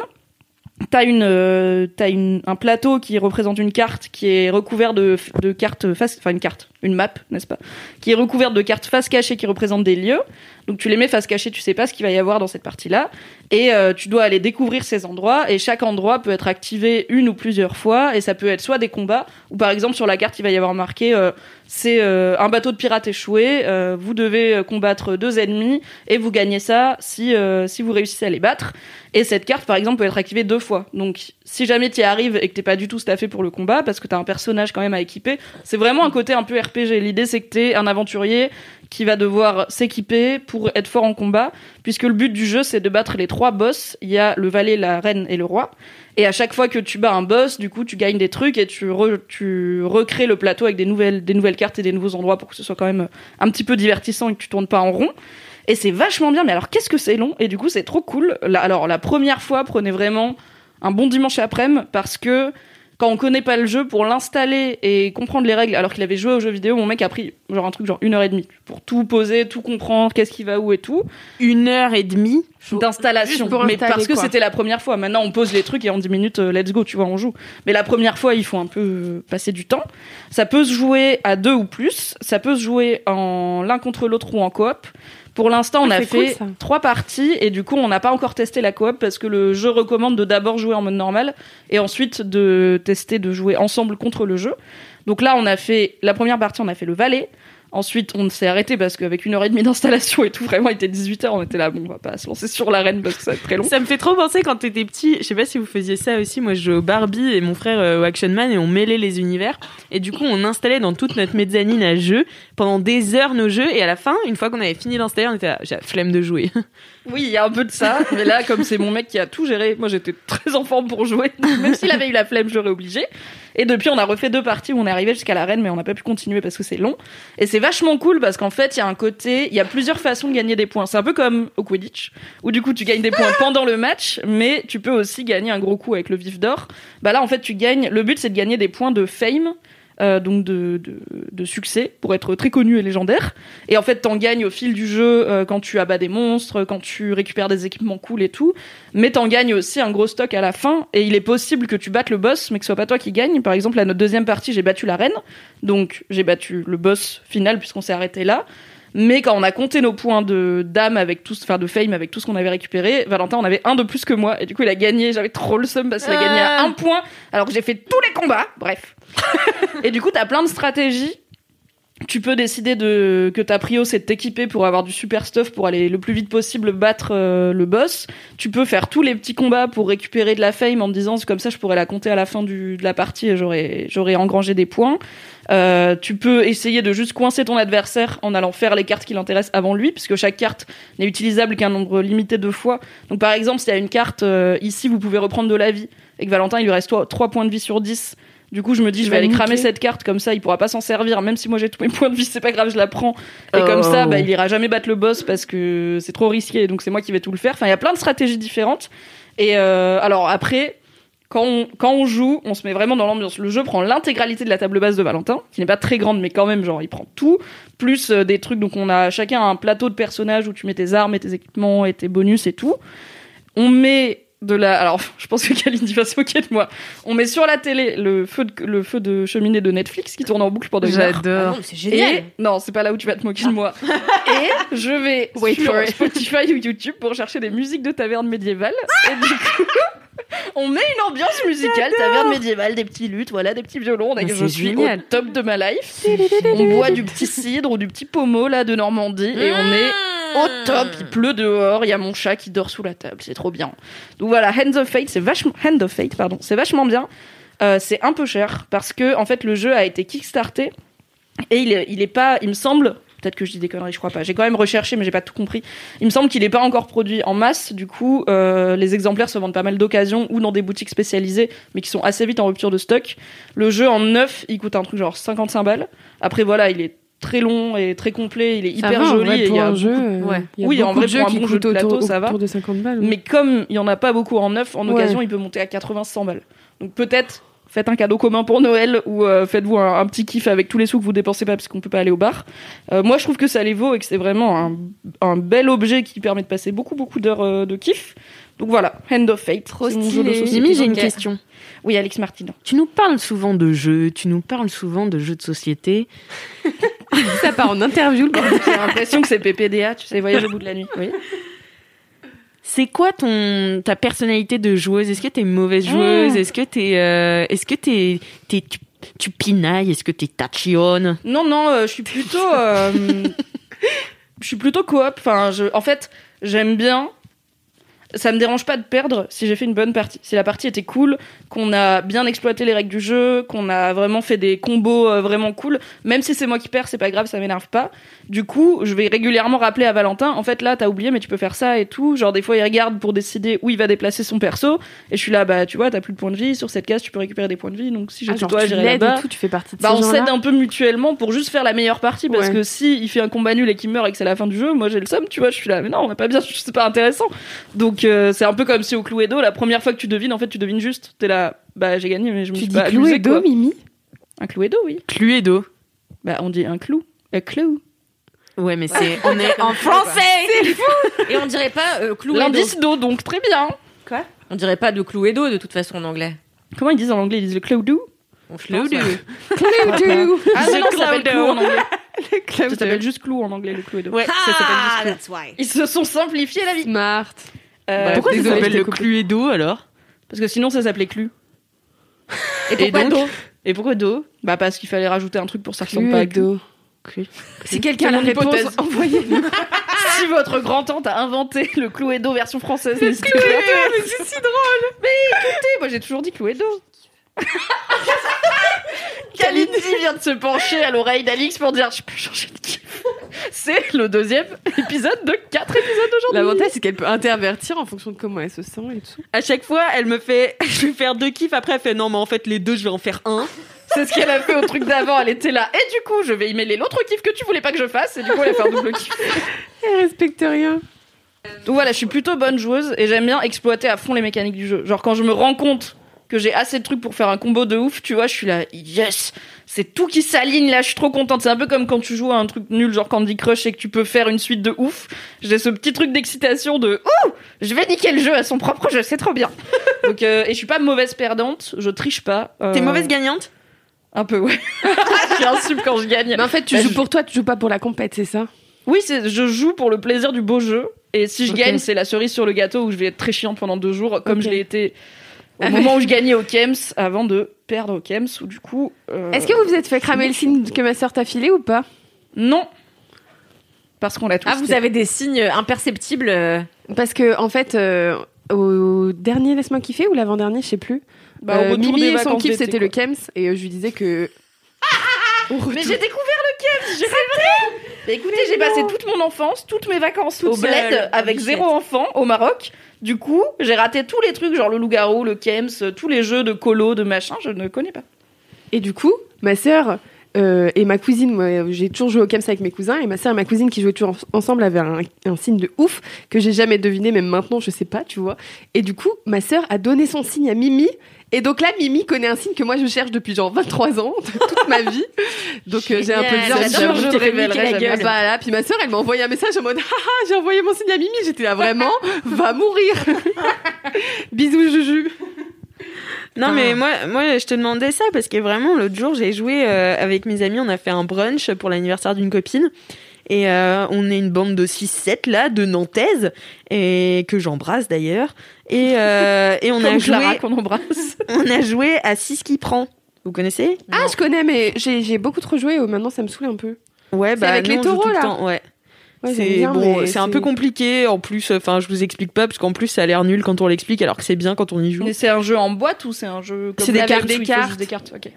T'as une, euh, t'as une, un plateau qui représente une carte qui est recouvert de, de cartes face, enfin une carte, une map, n'est-ce pas, qui est recouverte de cartes face cachée qui représentent des lieux. Donc tu les mets face cachée, tu sais pas ce qu'il va y avoir dans cette partie-là, et euh, tu dois aller découvrir ces endroits. Et chaque endroit peut être activé une ou plusieurs fois, et ça peut être soit des combats, ou par exemple sur la carte il va y avoir marqué euh, c'est euh, un bateau de pirates échoué, vous devez combattre deux ennemis et vous gagnez ça si si vous réussissez à les battre. Et cette carte, par exemple, peut être activée deux fois. Donc, si jamais tu y arrives et que t'es pas du tout staffé pour le combat, parce que t'as un personnage quand même à équiper, c'est vraiment un côté un peu RPG. L'idée, c'est que t'es un aventurier qui va devoir s'équiper pour être fort en combat, puisque le but du jeu, c'est de battre les trois boss. Il y a le valet, la reine et le roi. Et à chaque fois que tu bats un boss, du coup, tu gagnes des trucs et tu, re- tu recrées le plateau avec des nouvelles, des nouvelles cartes et des nouveaux endroits pour que ce soit quand même un petit peu divertissant et que tu tournes pas en rond. Et c'est vachement bien, mais alors qu'est-ce que c'est long? Et du coup, c'est trop cool. Alors, la première fois, prenez vraiment un bon dimanche après-midi parce que quand on connaît pas le jeu, pour l'installer et comprendre les règles, alors qu'il avait joué au jeu vidéo, mon mec a pris genre un truc genre une heure et demie pour tout poser, tout comprendre, qu'est-ce qui va où et tout. Une heure et demie. D'installation. Mais parce que c'était la première fois. Maintenant, on pose les trucs et en 10 minutes, euh, let's go, tu vois, on joue. Mais la première fois, il faut un peu euh, passer du temps. Ça peut se jouer à deux ou plus. Ça peut se jouer en l'un contre l'autre ou en coop. Pour l'instant, on Ah, a cool, fait trois parties et du coup, on n'a pas encore testé la coop parce que le jeu recommande de d'abord jouer en mode normal et ensuite de tester de jouer ensemble contre le jeu. Donc là, on a fait la première partie, on a fait le valet. Ensuite, on s'est arrêté parce qu'avec une heure et demie d'installation et tout, vraiment, il était 18h, on était là, bon, on va pas se lancer sur l'arène parce que ça va être très long. Ça me fait trop penser quand t'étais petit. Je sais pas si vous faisiez ça aussi. Moi, je jouais au Barbie et mon frère euh, au Action Man et on mêlait les univers. Et du coup, on installait dans toute notre mezzanine à jeu pendant des heures nos jeux. Et à la fin, une fois qu'on avait fini d'installer, on était là, j'ai la flemme de jouer. Oui, il y a un peu de ça, mais là, comme c'est mon mec qui a tout géré, moi j'étais très en forme pour jouer. (laughs) Même s'il avait eu la flemme, je l'aurais obligé. Et depuis, on a refait deux parties où on est arrivé jusqu'à l'arène, mais on n'a pas pu continuer parce que c'est long. Et c'est vachement cool parce qu'en fait, il y a un côté, il y a plusieurs façons de gagner des points. C'est un peu comme au Quidditch, où du coup, tu gagnes des points pendant le match, mais tu peux aussi gagner un gros coup avec le vif d'or. Bah là, en fait, tu gagnes, le but c'est de gagner des points de fame. Euh, donc de, de, succès pour être très connu et légendaire. Et en fait, t'en gagnes au fil du jeu euh, quand tu abats des monstres, quand tu récupères des équipements cool et tout. Mais t'en gagnes aussi un gros stock à la fin. Et il est possible que tu battes le boss, mais que ce soit pas toi qui gagne. Par exemple, à notre deuxième partie, j'ai battu la reine. Donc, j'ai battu le boss final puisqu'on s'est arrêté là. Mais quand on a compté nos points de d'âme avec tout, enfin de fame avec tout ce qu'on avait récupéré, Valentin en avait un de plus que moi et du coup il a gagné. J'avais trop le seum parce qu'il a gagné à un point alors que j'ai fait tous les combats. Bref. (laughs) et du coup t'as plein de stratégies tu peux décider de que ta prio c'est de t'équiper pour avoir du super stuff pour aller le plus vite possible battre euh, le boss. Tu peux faire tous les petits combats pour récupérer de la fame en te disant comme ça je pourrais la compter à la fin du, de la partie et j'aurais j'aurais engrangé des points. Euh, tu peux essayer de juste coincer ton adversaire en allant faire les cartes qui l'intéressent avant lui, puisque chaque carte n'est utilisable qu'un nombre limité de fois. Donc par exemple, s'il y a une carte euh, ici, vous pouvez reprendre de la vie, et que Valentin, il lui reste 3 points de vie sur 10. Du coup, je me dis, je vais va aller cramer cette carte, comme ça, il pourra pas s'en servir, même si moi j'ai tous mes points de vie, (laughs) c'est pas grave, je la prends. Et comme ça, Oh. bah, il ira jamais battre le boss parce que c'est trop risqué, donc c'est moi qui vais tout le faire. Enfin, il y a plein de stratégies différentes. Et euh, alors après, quand on, quand on joue, on se met vraiment dans l'ambiance. Le jeu prend l'intégralité de la table base de Valentin, qui n'est pas très grande, mais quand même, genre, il prend tout, plus euh, des trucs. Donc, on a chacun un plateau de personnages où tu mets tes armes et tes équipements et tes bonus et tout. On met de la. Alors, je pense que Kaline va se moquer de moi. On met sur la télé le feu de, le feu de cheminée de Netflix qui tourne en boucle pendant une heure. Ah J'adore. non, mais c'est génial. Et non, c'est pas là où tu vas te moquer de moi. (laughs) et je vais Wait sur for it. Spotify ou YouTube pour chercher des musiques de taverne médiévale. et du coup, (laughs) on met une ambiance musicale taverne médiévale, des petits luttes, voilà, des petits violons. Mais Et je suis génial. au top de ma life. (laughs) on boit du petit cidre ou du petit pommeau là de Normandie et on est au top. Il pleut dehors, il y a mon chat qui dort sous la table, c'est trop bien. Donc voilà, Hands of Fate, c'est vachement Hand of Fate, pardon, c'est vachement bien. Euh, c'est un peu cher parce que en fait le jeu a été kickstarté et il est, il est pas, il me semble, peut-être que je dis des conneries, je crois pas. J'ai quand même recherché, mais j'ai pas tout compris. Il me semble qu'il est pas encore produit en masse. Du coup, euh, les exemplaires se vendent pas mal d'occasion ou dans des boutiques spécialisées, mais qui sont assez vite en rupture de stock. Le jeu en neuf, il coûte un truc genre 55 balles. Après voilà, il est très long et très complet. Il est Ça hyper va, joli vrai, et il pour y a un jeu, beaucoup- euh, ouais. il y a Oui, en vrai, de pour un qui bon jeu de plateau, autour, ça va. autour de 50 balles. Mais comme il y en a pas beaucoup en neuf, en Ouais. occasion, il peut monter à 80-100 balles. Donc peut-être faites un cadeau commun pour Noël ou euh, faites-vous un, un petit kiff avec tous les sous que vous dépensez pas parce qu'on peut pas aller au bar. Euh, moi, je trouve que ça les vaut et que c'est vraiment un, un bel objet qui permet de passer beaucoup beaucoup d'heures euh, de kiff. Donc voilà, Hand of Fate, de stylé. Mimi, j'ai une question. Oui, Alex Martin. Tu nous parles souvent de jeux, tu nous parles souvent de jeux de société. (laughs) ça part en interview. J'ai l'impression que c'est PPDA, tu sais, voyage au bout de la nuit. Oui. C'est quoi ton ta personnalité de joueuse? Est-ce que t'es mauvaise joueuse? Mm. Est-ce que t'es euh, est-ce que t'es t'es tu, tu pinailles? Est-ce que t'es tachionne? Non, non, euh, je suis plutôt. euh, (laughs) je suis plutôt coop. Enfin, je, en fait, j'aime bien. Ça me dérange pas de perdre si j'ai fait une bonne partie. Si la partie était cool, qu'on a bien exploité les règles du jeu, qu'on a vraiment fait des combos euh, vraiment cool, même si c'est moi qui perds, c'est pas grave, ça m'énerve pas. Du coup, je vais régulièrement rappeler à Valentin, en fait là, t'as oublié, mais tu peux faire ça et tout. Genre des fois, il regarde pour décider où il va déplacer son perso, et je suis là, bah tu vois, t'as plus de points de vie sur cette case, tu peux récupérer des points de vie. Donc si Ah, j'étais genre, toi, l'aides là-bas. tu fais partie de Bah, ces on s'aide un peu mutuellement pour juste faire la meilleure partie parce Ouais. que si il fait un combat nul et qu'il meurt et que c'est la fin du jeu, moi j'ai le somme, tu vois, je suis là, mais non, on n'a pas bien, (laughs) c'est pas intéressant. Donc euh, c'est un peu comme si au Cluedo, la première fois que tu devines, en fait, tu devines juste. T'es là, bah j'ai gagné, mais je me Tu suis dis pas amusé, Cluedo, quoi. Mimi Un Cluedo, oui. Cluedo. Bah on dit un clou. Un clou. Ouais, mais c'est (laughs) on est en français. Et on dirait pas euh, Cluedo. L'indice d'eau, donc très bien. On dirait pas de Cluedo de toute façon en anglais. Comment ils disent en anglais? Ils disent le Cluedo. Cluedo Ah non, ça s'appelle clou en anglais. (laughs) Ça s'appelle juste clou en anglais, le Cluedo. Ouais, ça s'appelle Ah, juste that's why. Ils se sont simplifiés la vie. Smart. Euh, Bref, Pourquoi ça s'appelle le. Cluedo alors? Parce que sinon ça s'appelait clu. Et pourquoi donc d'eau Et pourquoi do? Bah parce qu'il fallait rajouter un truc pour que ça ressemble pas à clu. Cluedo. Si quelqu'un a la réponse, envoyez-nous. (laughs) si votre grand-tante a inventé le Cluedo version française, mais c'est si drôle. Écoutez, moi j'ai toujours dit Cluedo. (laughs) Kalindi vient de se pencher à l'oreille d'Alix pour dire je peux changer de kiff. C'est le deuxième épisode de quatre épisodes d'aujourd'hui. L'avantage, c'est qu'elle peut intervertir en fonction de comment elle se sent et tout. À chaque fois, elle me fait (laughs) je vais faire deux kiffs après elle fait non mais en fait les deux je vais en faire un. C'est ce qu'elle a fait au truc d'avant. Elle était là. Et du coup, je vais y mêler l'autre kiff que tu voulais pas que je fasse. Et du coup, elle a fait un double kiff. (laughs) Elle respecte rien. Donc voilà, je suis plutôt bonne joueuse et j'aime bien exploiter à fond les mécaniques du jeu. Genre quand je me rends compte que j'ai assez de trucs pour faire un combo de ouf, tu vois, je suis là, yes, c'est tout qui s'aligne là, je suis trop contente. C'est un peu comme quand tu joues à un truc nul genre Candy Crush et que tu peux faire une suite de ouf. J'ai ce petit truc d'excitation de ouh, je vais niquer le jeu à son propre jeu, c'est trop bien. (laughs) Donc euh, et je suis pas mauvaise perdante, je triche pas. Euh, T'es mauvaise gagnante? Un peu ouais. (laughs) je suis un sub quand je gagne. Mais en fait, tu Bah, joues je- pour toi, tu joues pas pour la compète, c'est ça? Oui, c'est, je joue pour le plaisir du beau jeu. Et si je gagne, c'est la cerise sur le gâteau où je vais être très chiante pendant deux jours, comme je l'ai été au moment où je gagnais au Kems avant de perdre au Kems ou du coup. euh, Est-ce que vous vous êtes fait cramer le signe que ma sœur t'a filé ou pas? Non parce qu'on l'a tous. Ah, vous fait. avez des signes imperceptibles. euh, Parce que en fait, euh, au dernier laisse-moi kiffer ou l'avant-dernier, je sais plus. Bah, au euh, Mimi et son kiff c'était le. Kems et euh, je lui disais que. (laughs) Mais j'ai découvert le Kems, j'ai raté. Mais écoutez, j'ai passé toute mon enfance, toutes mes vacances Toute au bled avec zéro enfant au Maroc. Du coup, j'ai raté tous les trucs, genre le loup-garou, le Kems, tous les jeux de colo, de machin, je ne connais pas. Et du coup, ma sœur euh, et ma cousine, moi, j'ai toujours joué au Kems avec mes cousins, et ma sœur et ma cousine qui jouaient toujours en- ensemble avaient un, un signe de ouf que j'ai jamais deviné, même maintenant, je sais pas, tu vois. Et du coup, ma sœur a donné son signe à Mimi. Et donc là, Mimi connaît un signe que moi je cherche depuis genre 23 ans, toute ma vie. Donc euh, j'ai un peu j'adore, j'avoue. je te révélerai la Ah gueule. bah là, puis ma sœur, elle m'a envoyé un message en mode (laughs) Haha, j'ai envoyé mon signe à Mimi. J'étais là vraiment, (laughs) va mourir. (laughs) Bisous, Juju. Non, mais moi, moi, je te demandais ça parce que vraiment, l'autre jour, j'ai joué euh, avec mes amis. On a fait un brunch pour l'anniversaire d'une copine. Et euh, on est une bande de 6-7 là, de Nantaises, et que j'embrasse d'ailleurs. Et, euh, et on, (laughs) a joué, Clara qu'on embrasse. (laughs) on a joué à 6 qui prend. Vous connaissez? Ah, je connais, mais j'ai j'ai beaucoup trop joué. oh, Maintenant, ça me saoule un peu. Ouais, bah avec nous, les taureaux, le là temps, Ouais. C'est bien, bon, c'est un peu compliqué. En plus, enfin, je vous explique pas parce qu'en plus, ça a l'air nul quand on l'explique, alors que c'est bien quand on y joue. Mais c'est un jeu en boîte ou c'est un jeu comme C'est des cartes, des cartes. des cartes. Ok.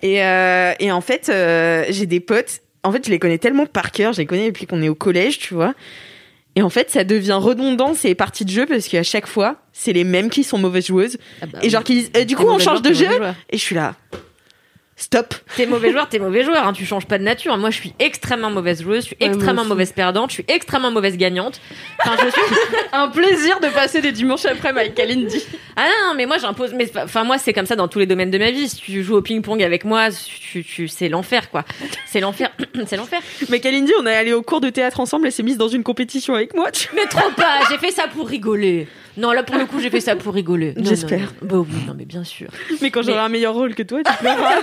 Et, euh, et en fait, euh, j'ai des potes. En fait, je les connais tellement par cœur. Je les connais depuis qu'on est au collège, tu vois. Et en fait, ça devient redondant ces parties de jeu parce qu'à chaque fois, c'est les mêmes qui sont mauvaises joueuses. et genre qui disent, Euh, du coup, on change de jeu. Et je suis là. Stop. T'es mauvais joueur, t'es mauvais joueur, hein, tu changes pas de nature. Moi, je suis extrêmement mauvaise joueuse, je suis extrêmement mauvaise perdante, je suis extrêmement mauvaise gagnante. Enfin, je suis... (laughs) Un plaisir de passer des dimanches après avec Kalindi. Ah non, non, mais moi, j'impose. Mais enfin, moi, c'est comme ça dans tous les domaines de ma vie. Si tu joues au ping-pong avec moi, tu, tu, c'est l'enfer, quoi. C'est l'enfer, (clears throat) c'est l'enfer. Mais Kalindi, on est allé au cours de théâtre ensemble. Elle s'est mise dans une compétition avec moi. Tu... Mais trop pas. J'ai fait ça pour rigoler. Non, là, pour le coup, j'ai fait ça pour rigoler. Non, J'espère. non, non. Bah oui, non, mais bien sûr. Mais quand j'aurai un meilleur rôle que toi, tu pleureras. (laughs)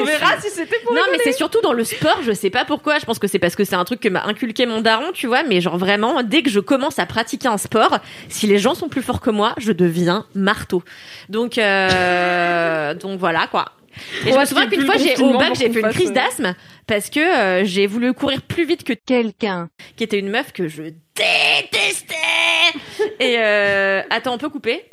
On verra si c'était pour Non, mais c'est surtout dans le sport, je sais pas pourquoi. Je pense que c'est parce que c'est un truc que m'a inculqué mon daron, tu vois. Mais genre vraiment, dès que je commence à pratiquer un sport, si les gens sont plus forts que moi, je deviens marteau. Donc, euh, (laughs) donc voilà quoi. Et je me souviens qu'une fois, j'ai au bac, j'ai fait une crise euh, d'asthme parce que euh, j'ai voulu courir plus vite que quelqu'un qui était une meuf que je détestais. Et euh, attends, on peut couper?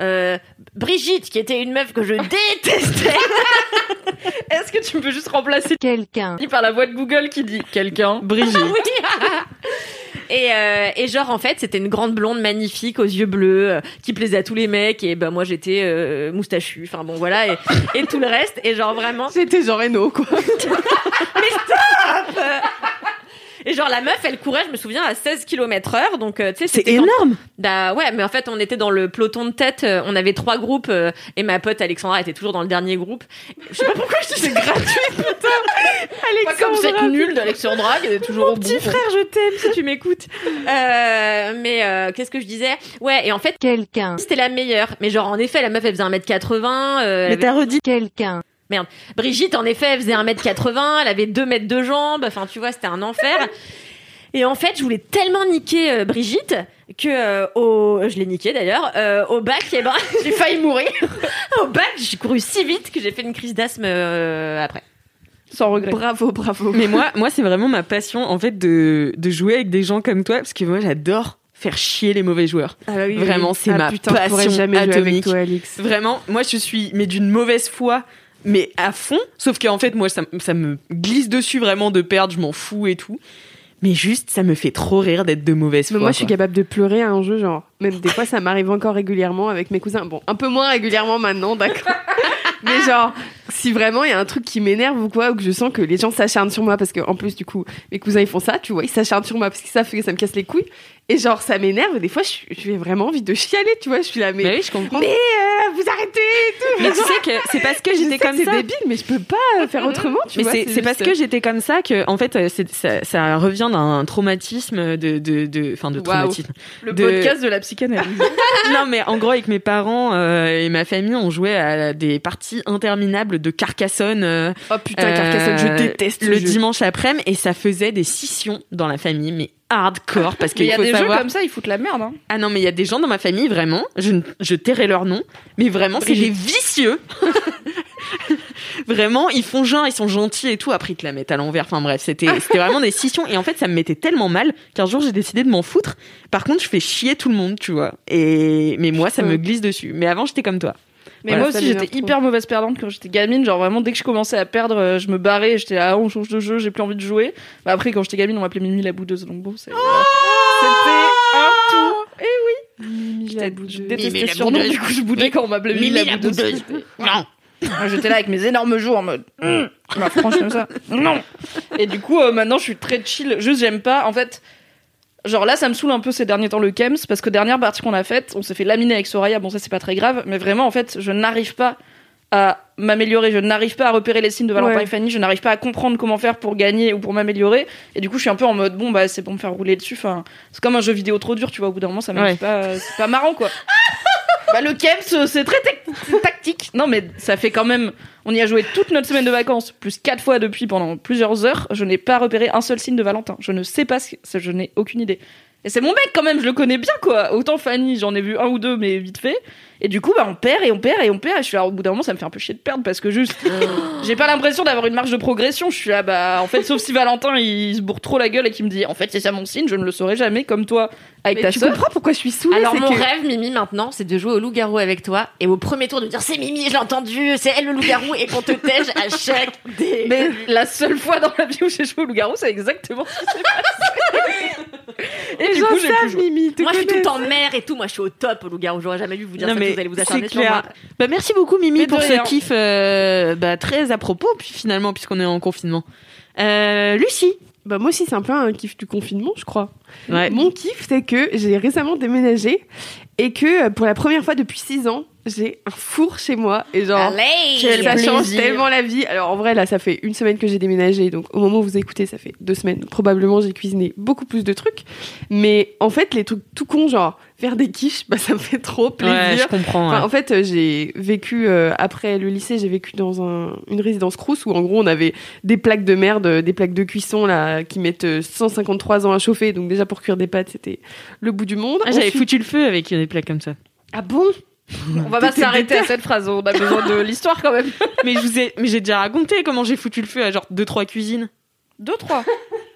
Euh, Brigitte, qui était une meuf que je détestais. (laughs) Est-ce que tu peux juste remplacer quelqu'un par la voix de Google qui dit quelqu'un? Brigitte. Oui. (laughs) Et, euh, et genre en fait c'était une grande blonde magnifique aux yeux bleus euh, qui plaisait à tous les mecs et ben moi j'étais euh, moustachu enfin bon voilà et, et tout le reste et genre vraiment C'était genre Reno, quoi. (laughs) et genre la meuf elle courait je me souviens à 16 km heure donc euh, tu sais C'est énorme. Bah ouais, mais en fait, on était dans le peloton de tête. euh, On avait trois groupes euh, et ma pote Alexandra était toujours dans le dernier groupe. Je sais pas pourquoi je dis c'est gratuit, putain. Pas comme cette nulle d'Alexandra qui est toujours au bout. Petit frère, je t'aime si tu m'écoutes. Euh, mais euh, qu'est-ce que je disais? Ouais, et en fait, quelqu'un. C'était la meilleure. Mais genre, en effet, la meuf, elle faisait 1m80. Euh, Mais t'as redit. quelqu'un. Merde. Brigitte, en effet, elle faisait 1m80, elle avait 2 mètres de jambes, enfin, tu vois, c'était un enfer. Et en fait, je voulais tellement niquer euh, Brigitte que euh, au je l'ai niqué d'ailleurs euh, au bac eh ben (laughs) j'ai failli mourir au bac j'ai couru si vite que j'ai fait une crise d'asthme euh, après Sans regret. Bravo, bravo. Mais moi, moi, c'est vraiment ma passion, en fait, de, de jouer avec des gens comme toi, parce que moi, j'adore faire chier les mauvais joueurs. Ah bah oui, Vraiment, oui. c'est Ah ma putain, je pourrais passion jamais jouer avec atomique. toi, Alix. Vraiment, moi, je suis, mais d'une mauvaise foi, mais à fond. Sauf qu'en fait, moi, ça, me glisse dessus vraiment de perdre, je m'en fous et tout. Mais juste, ça me fait trop rire d'être de mauvaise Mais foi. moi, je suis capable de pleurer à un jeu, genre. Même des fois, ça m'arrive encore régulièrement avec mes cousins. Bon, un peu moins régulièrement maintenant, d'accord. (laughs) Mais genre, si vraiment il y a un truc qui m'énerve ou quoi, ou que je sens que les gens s'acharnent sur moi, parce que en plus, du coup, mes cousins ils font ça, tu vois, ils s'acharnent sur moi parce qu'ils savent que ça me casse les couilles. Et genre, ça m'énerve. Et des fois, je j'ai vraiment envie de chialer, tu vois. Je suis là, mais. Mais oui, je comprends. Mais euh, vous arrêtez et tout. Mais tu sais que c'est parce que (laughs) j'étais que comme c'est ça. débile, mais je peux pas faire autrement, tu Mais vois. c'est c'est parce que j'étais comme ça que, en fait, euh, c'est- ça, ça revient d'un traumatisme de, de, de, enfin, de traumatisme. Le De- podcast de la psychanalyse. (laughs) non, mais en gros, avec mes parents euh, et ma famille, on jouait à des parties interminables de Carcassonne. euh, Oh putain, Carcassonne, je euh, déteste le jeu. dimanche après-midi et ça faisait des scissions dans la famille, mais hardcore parce qu'il il y a des savoir. jeux comme ça, ils foutent la merde. Hein. Ah non, mais il y a des gens dans ma famille, vraiment, je, je tairai leur nom, mais vraiment, c'est des vicieux. (laughs) vraiment, ils font genre, ils sont gentils et tout, après ils te la mettent à l'envers. Enfin bref, c'était c'était vraiment des scissions. Et en fait, ça me mettait tellement mal qu'un jour, j'ai décidé de m'en foutre. Par contre, je fais chier tout le monde, tu vois. Et mais moi, ça me glisse dessus. Mais avant, j'étais comme toi. Mais Voilà, moi aussi, j'étais hyper mauvaise perdante quand j'étais gamine. Genre vraiment, dès que je commençais à perdre, euh, je me barrais. J'étais là, ah, on change de jeu, j'ai plus envie de jouer. Bah, après, quand j'étais gamine, on m'appelait Mimi la boudeuse. Donc bon, c'est- c'était un tout. Et oui, J'étais- je détestais Mimi la ce surnom. boudeuse. Du coup, je boudais quand on m'appelait Mimi, la boudeuse. Non. J'étais là avec mes énormes joues en mode ma franche comme ça. Non. Et du coup, euh, maintenant, je suis très chill. Juste, j'aime pas. En fait, genre là, ça me saoule un peu ces derniers temps le Kems parce que dernière partie qu'on a faite, on s'est fait laminer avec Soraya. Bon, ça, c'est pas très grave. Mais vraiment, en fait, je n'arrive pas à m'améliorer. Je n'arrive pas à repérer les signes de Valentin Ouais. et Fanny. Je n'arrive pas à comprendre comment faire pour gagner ou pour m'améliorer. Et du coup, je suis un peu en mode bon, bah, c'est pour me faire rouler dessus. Enfin, c'est comme un jeu vidéo trop dur, tu vois. Au bout d'un moment, ça m'amuse Ouais. pas. C'est pas marrant, quoi. (laughs) Bah, le Kems, euh, c'est très tactique. Non, mais ça fait quand même. On y a joué toute notre semaine de vacances, plus quatre fois depuis pendant plusieurs heures. Je n'ai pas repéré un seul signe de Valentin. Je ne sais pas ce que. Je n'ai aucune idée. Et c'est mon mec quand même, je le connais bien quoi. Autant Fanny, j'en ai vu un ou deux, mais vite fait. Et du coup, bah, on perd et on perd et on perd. Et je suis là, au bout d'un moment, ça me fait un peu chier de perdre parce que juste. J'ai pas l'impression d'avoir une marge de progression. Je suis là, bah, en fait, sauf si Valentin il se bourre trop la gueule et qu'il me dit, en fait, c'est ça mon signe, je ne le saurai jamais, comme toi avec Mais ta tu comprends pourquoi je suis saoulée Alors mon que- rêve, Mimi, maintenant, c'est de jouer au loup-garou avec toi et au premier tour de dire c'est Mimi, je l'ai entendu, c'est elle le loup-garou et qu'on te tège à chaque dé. Mais la seule fois dans la vie où j'ai joué au loup-garou, c'est exactement ce qui s'est passé. (laughs) Et du coup, j'ai. Mimi, moi, je suis tout le temps mère et tout. Moi, je suis au top au loup-garou. J'aurais jamais dû vous dire Non, ça. mais que Vous allez vous c'est acharner sur clair. moi. Bah, merci beaucoup Mimi Mais pour ce kiff euh, bah, très à propos puis finalement puisqu'on est en confinement. Euh, Lucie. Bah moi aussi c'est un peu un kiff du confinement je crois. Ouais. Mon kiff c'est que j'ai récemment déménagé et que euh, pour la première fois depuis 6 ans j'ai un four chez moi et genre Allez Quel ça change tellement la vie. Alors en vrai là ça fait une semaine que j'ai déménagé donc au moment où vous écoutez ça fait deux semaines. Probablement j'ai cuisiné beaucoup plus de trucs. Mais en fait les trucs tout cons genre faire des quiches bah ça me fait trop plaisir. Ouais, je comprends. Enfin, en fait, euh, j'ai vécu euh, après le lycée, j'ai vécu dans un, une résidence Crous où en gros on avait des plaques de merde, euh, des plaques de cuisson là qui mettent euh, 153 ans à chauffer. Donc déjà pour cuire des pâtes, c'était le bout du monde. Ah, J'avais foutu le feu avec des plats comme ça. Ah bon? On va pas s'arrêter à cette phrase, on a besoin de l'histoire quand même. (laughs) mais je vous ai, mais j'ai déjà raconté comment j'ai foutu le feu à genre deux trois cuisines. Deux, trois.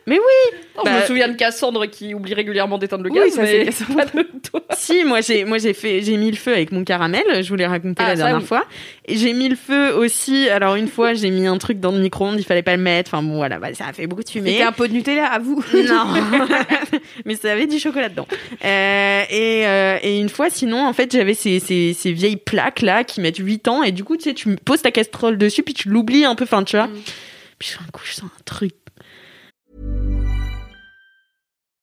Mais oui. Non, Je Bah, me souviens de Cassandre qui oublie régulièrement d'éteindre le Oui, gaz, ça, c'est mais Cassandre. pas de toi. (laughs) Si, moi j'ai, moi j'ai fait, j'ai mis le feu avec mon caramel. Je vous l'ai raconté Ah, la ça, dernière oui. fois. Et j'ai mis le feu aussi. Alors une fois, j'ai mis un truc dans le micro-ondes. Il fallait pas le mettre. Enfin bon, voilà, bah, ça a fait beaucoup de fumée. C'était un pot de Nutella à vous. (laughs) Non, (laughs) mais ça avait du chocolat dedans. Euh, et, euh, et une fois, sinon, en fait, j'avais ces, ces, ces vieilles plaques là qui mettent 8 ans. Et du coup, tu sais, tu me poses ta casserole dessus, puis tu l'oublies un peu, enfin, tu vois. Puis un coup, je sens un truc.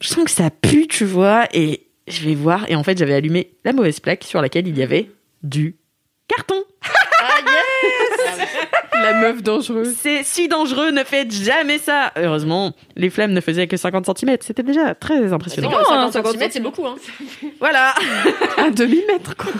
Je sens que ça pue, tu vois. Et je vais voir. Et en fait, j'avais allumé la mauvaise plaque sur laquelle il y avait du carton. La meuf dangereuse. C'est si dangereux, ne faites jamais ça. Heureusement, les flammes ne faisaient que 50 cm. C'était déjà très impressionnant. Non, hein, 50 50 cm, c'est beaucoup. Hein. Voilà. (laughs) Un demi-mètre quoi.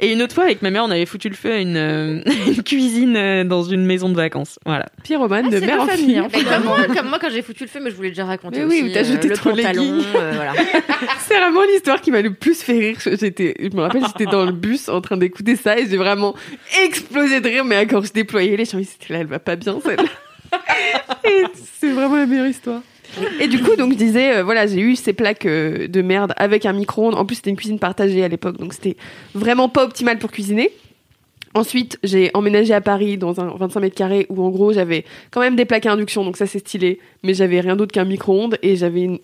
Et une autre fois, avec ma mère, on avait foutu le feu à une, euh, (laughs) une cuisine euh, dans une maison de vacances. Voilà. Pyromane de c'est mère de en famille, fille. hein. Mais comme moi, comme moi, quand j'ai foutu le feu, mais je voulais déjà raconter Mais aussi. oui, où t'as jeté le ton pantalon, legging. euh, voilà. (laughs) C'est vraiment l'histoire qui m'a le plus fait rire. J'étais, je me rappelle, j'étais dans le bus en train d'écouter ça et j'ai vraiment explosé de rire. Mais quand je déployais les étaient là, elle va pas bien celle-là. (laughs) C'est vraiment la meilleure histoire. Et du coup, donc je disais, euh, voilà, j'ai eu ces plaques euh, de merde avec un micro-ondes. En plus, c'était une cuisine partagée à l'époque, donc c'était vraiment pas optimal pour cuisiner. Ensuite, j'ai emménagé à Paris dans un 25 mètres carrés où en gros j'avais quand même des plaques à induction, donc ça c'est stylé, mais j'avais rien d'autre qu'un micro-ondes et j'avais une,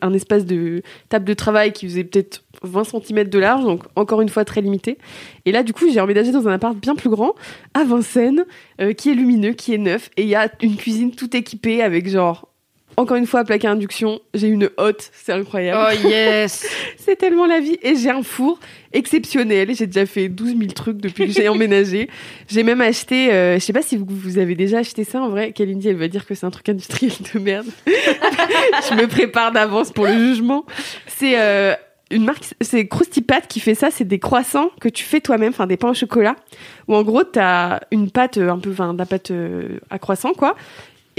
un espace de table de travail qui faisait peut-être 20 cm de large, donc encore une fois très limité. Et là, du coup, j'ai emménagé dans un appart bien plus grand, à Vincennes, euh, qui est lumineux, qui est neuf, et il y a une cuisine tout équipée avec genre, encore une fois, plaque à induction, j'ai une hotte, c'est incroyable. Oh yes (laughs) C'est tellement la vie. Et j'ai un four exceptionnel. J'ai déjà fait 12 000 trucs depuis que j'ai (laughs) emménagé. J'ai même acheté, euh, je sais pas si vous, vous avez déjà acheté ça en vrai. Kalindi, elle va dire que c'est un truc industriel de merde. (laughs) je me prépare d'avance pour le jugement. C'est euh, une marque, c'est Krusty Pat qui fait ça. C'est des croissants que tu fais toi-même, enfin des pains au chocolat. Où en gros, t'as une pâte euh, un peu, enfin, de la pâte euh, à croissant, quoi.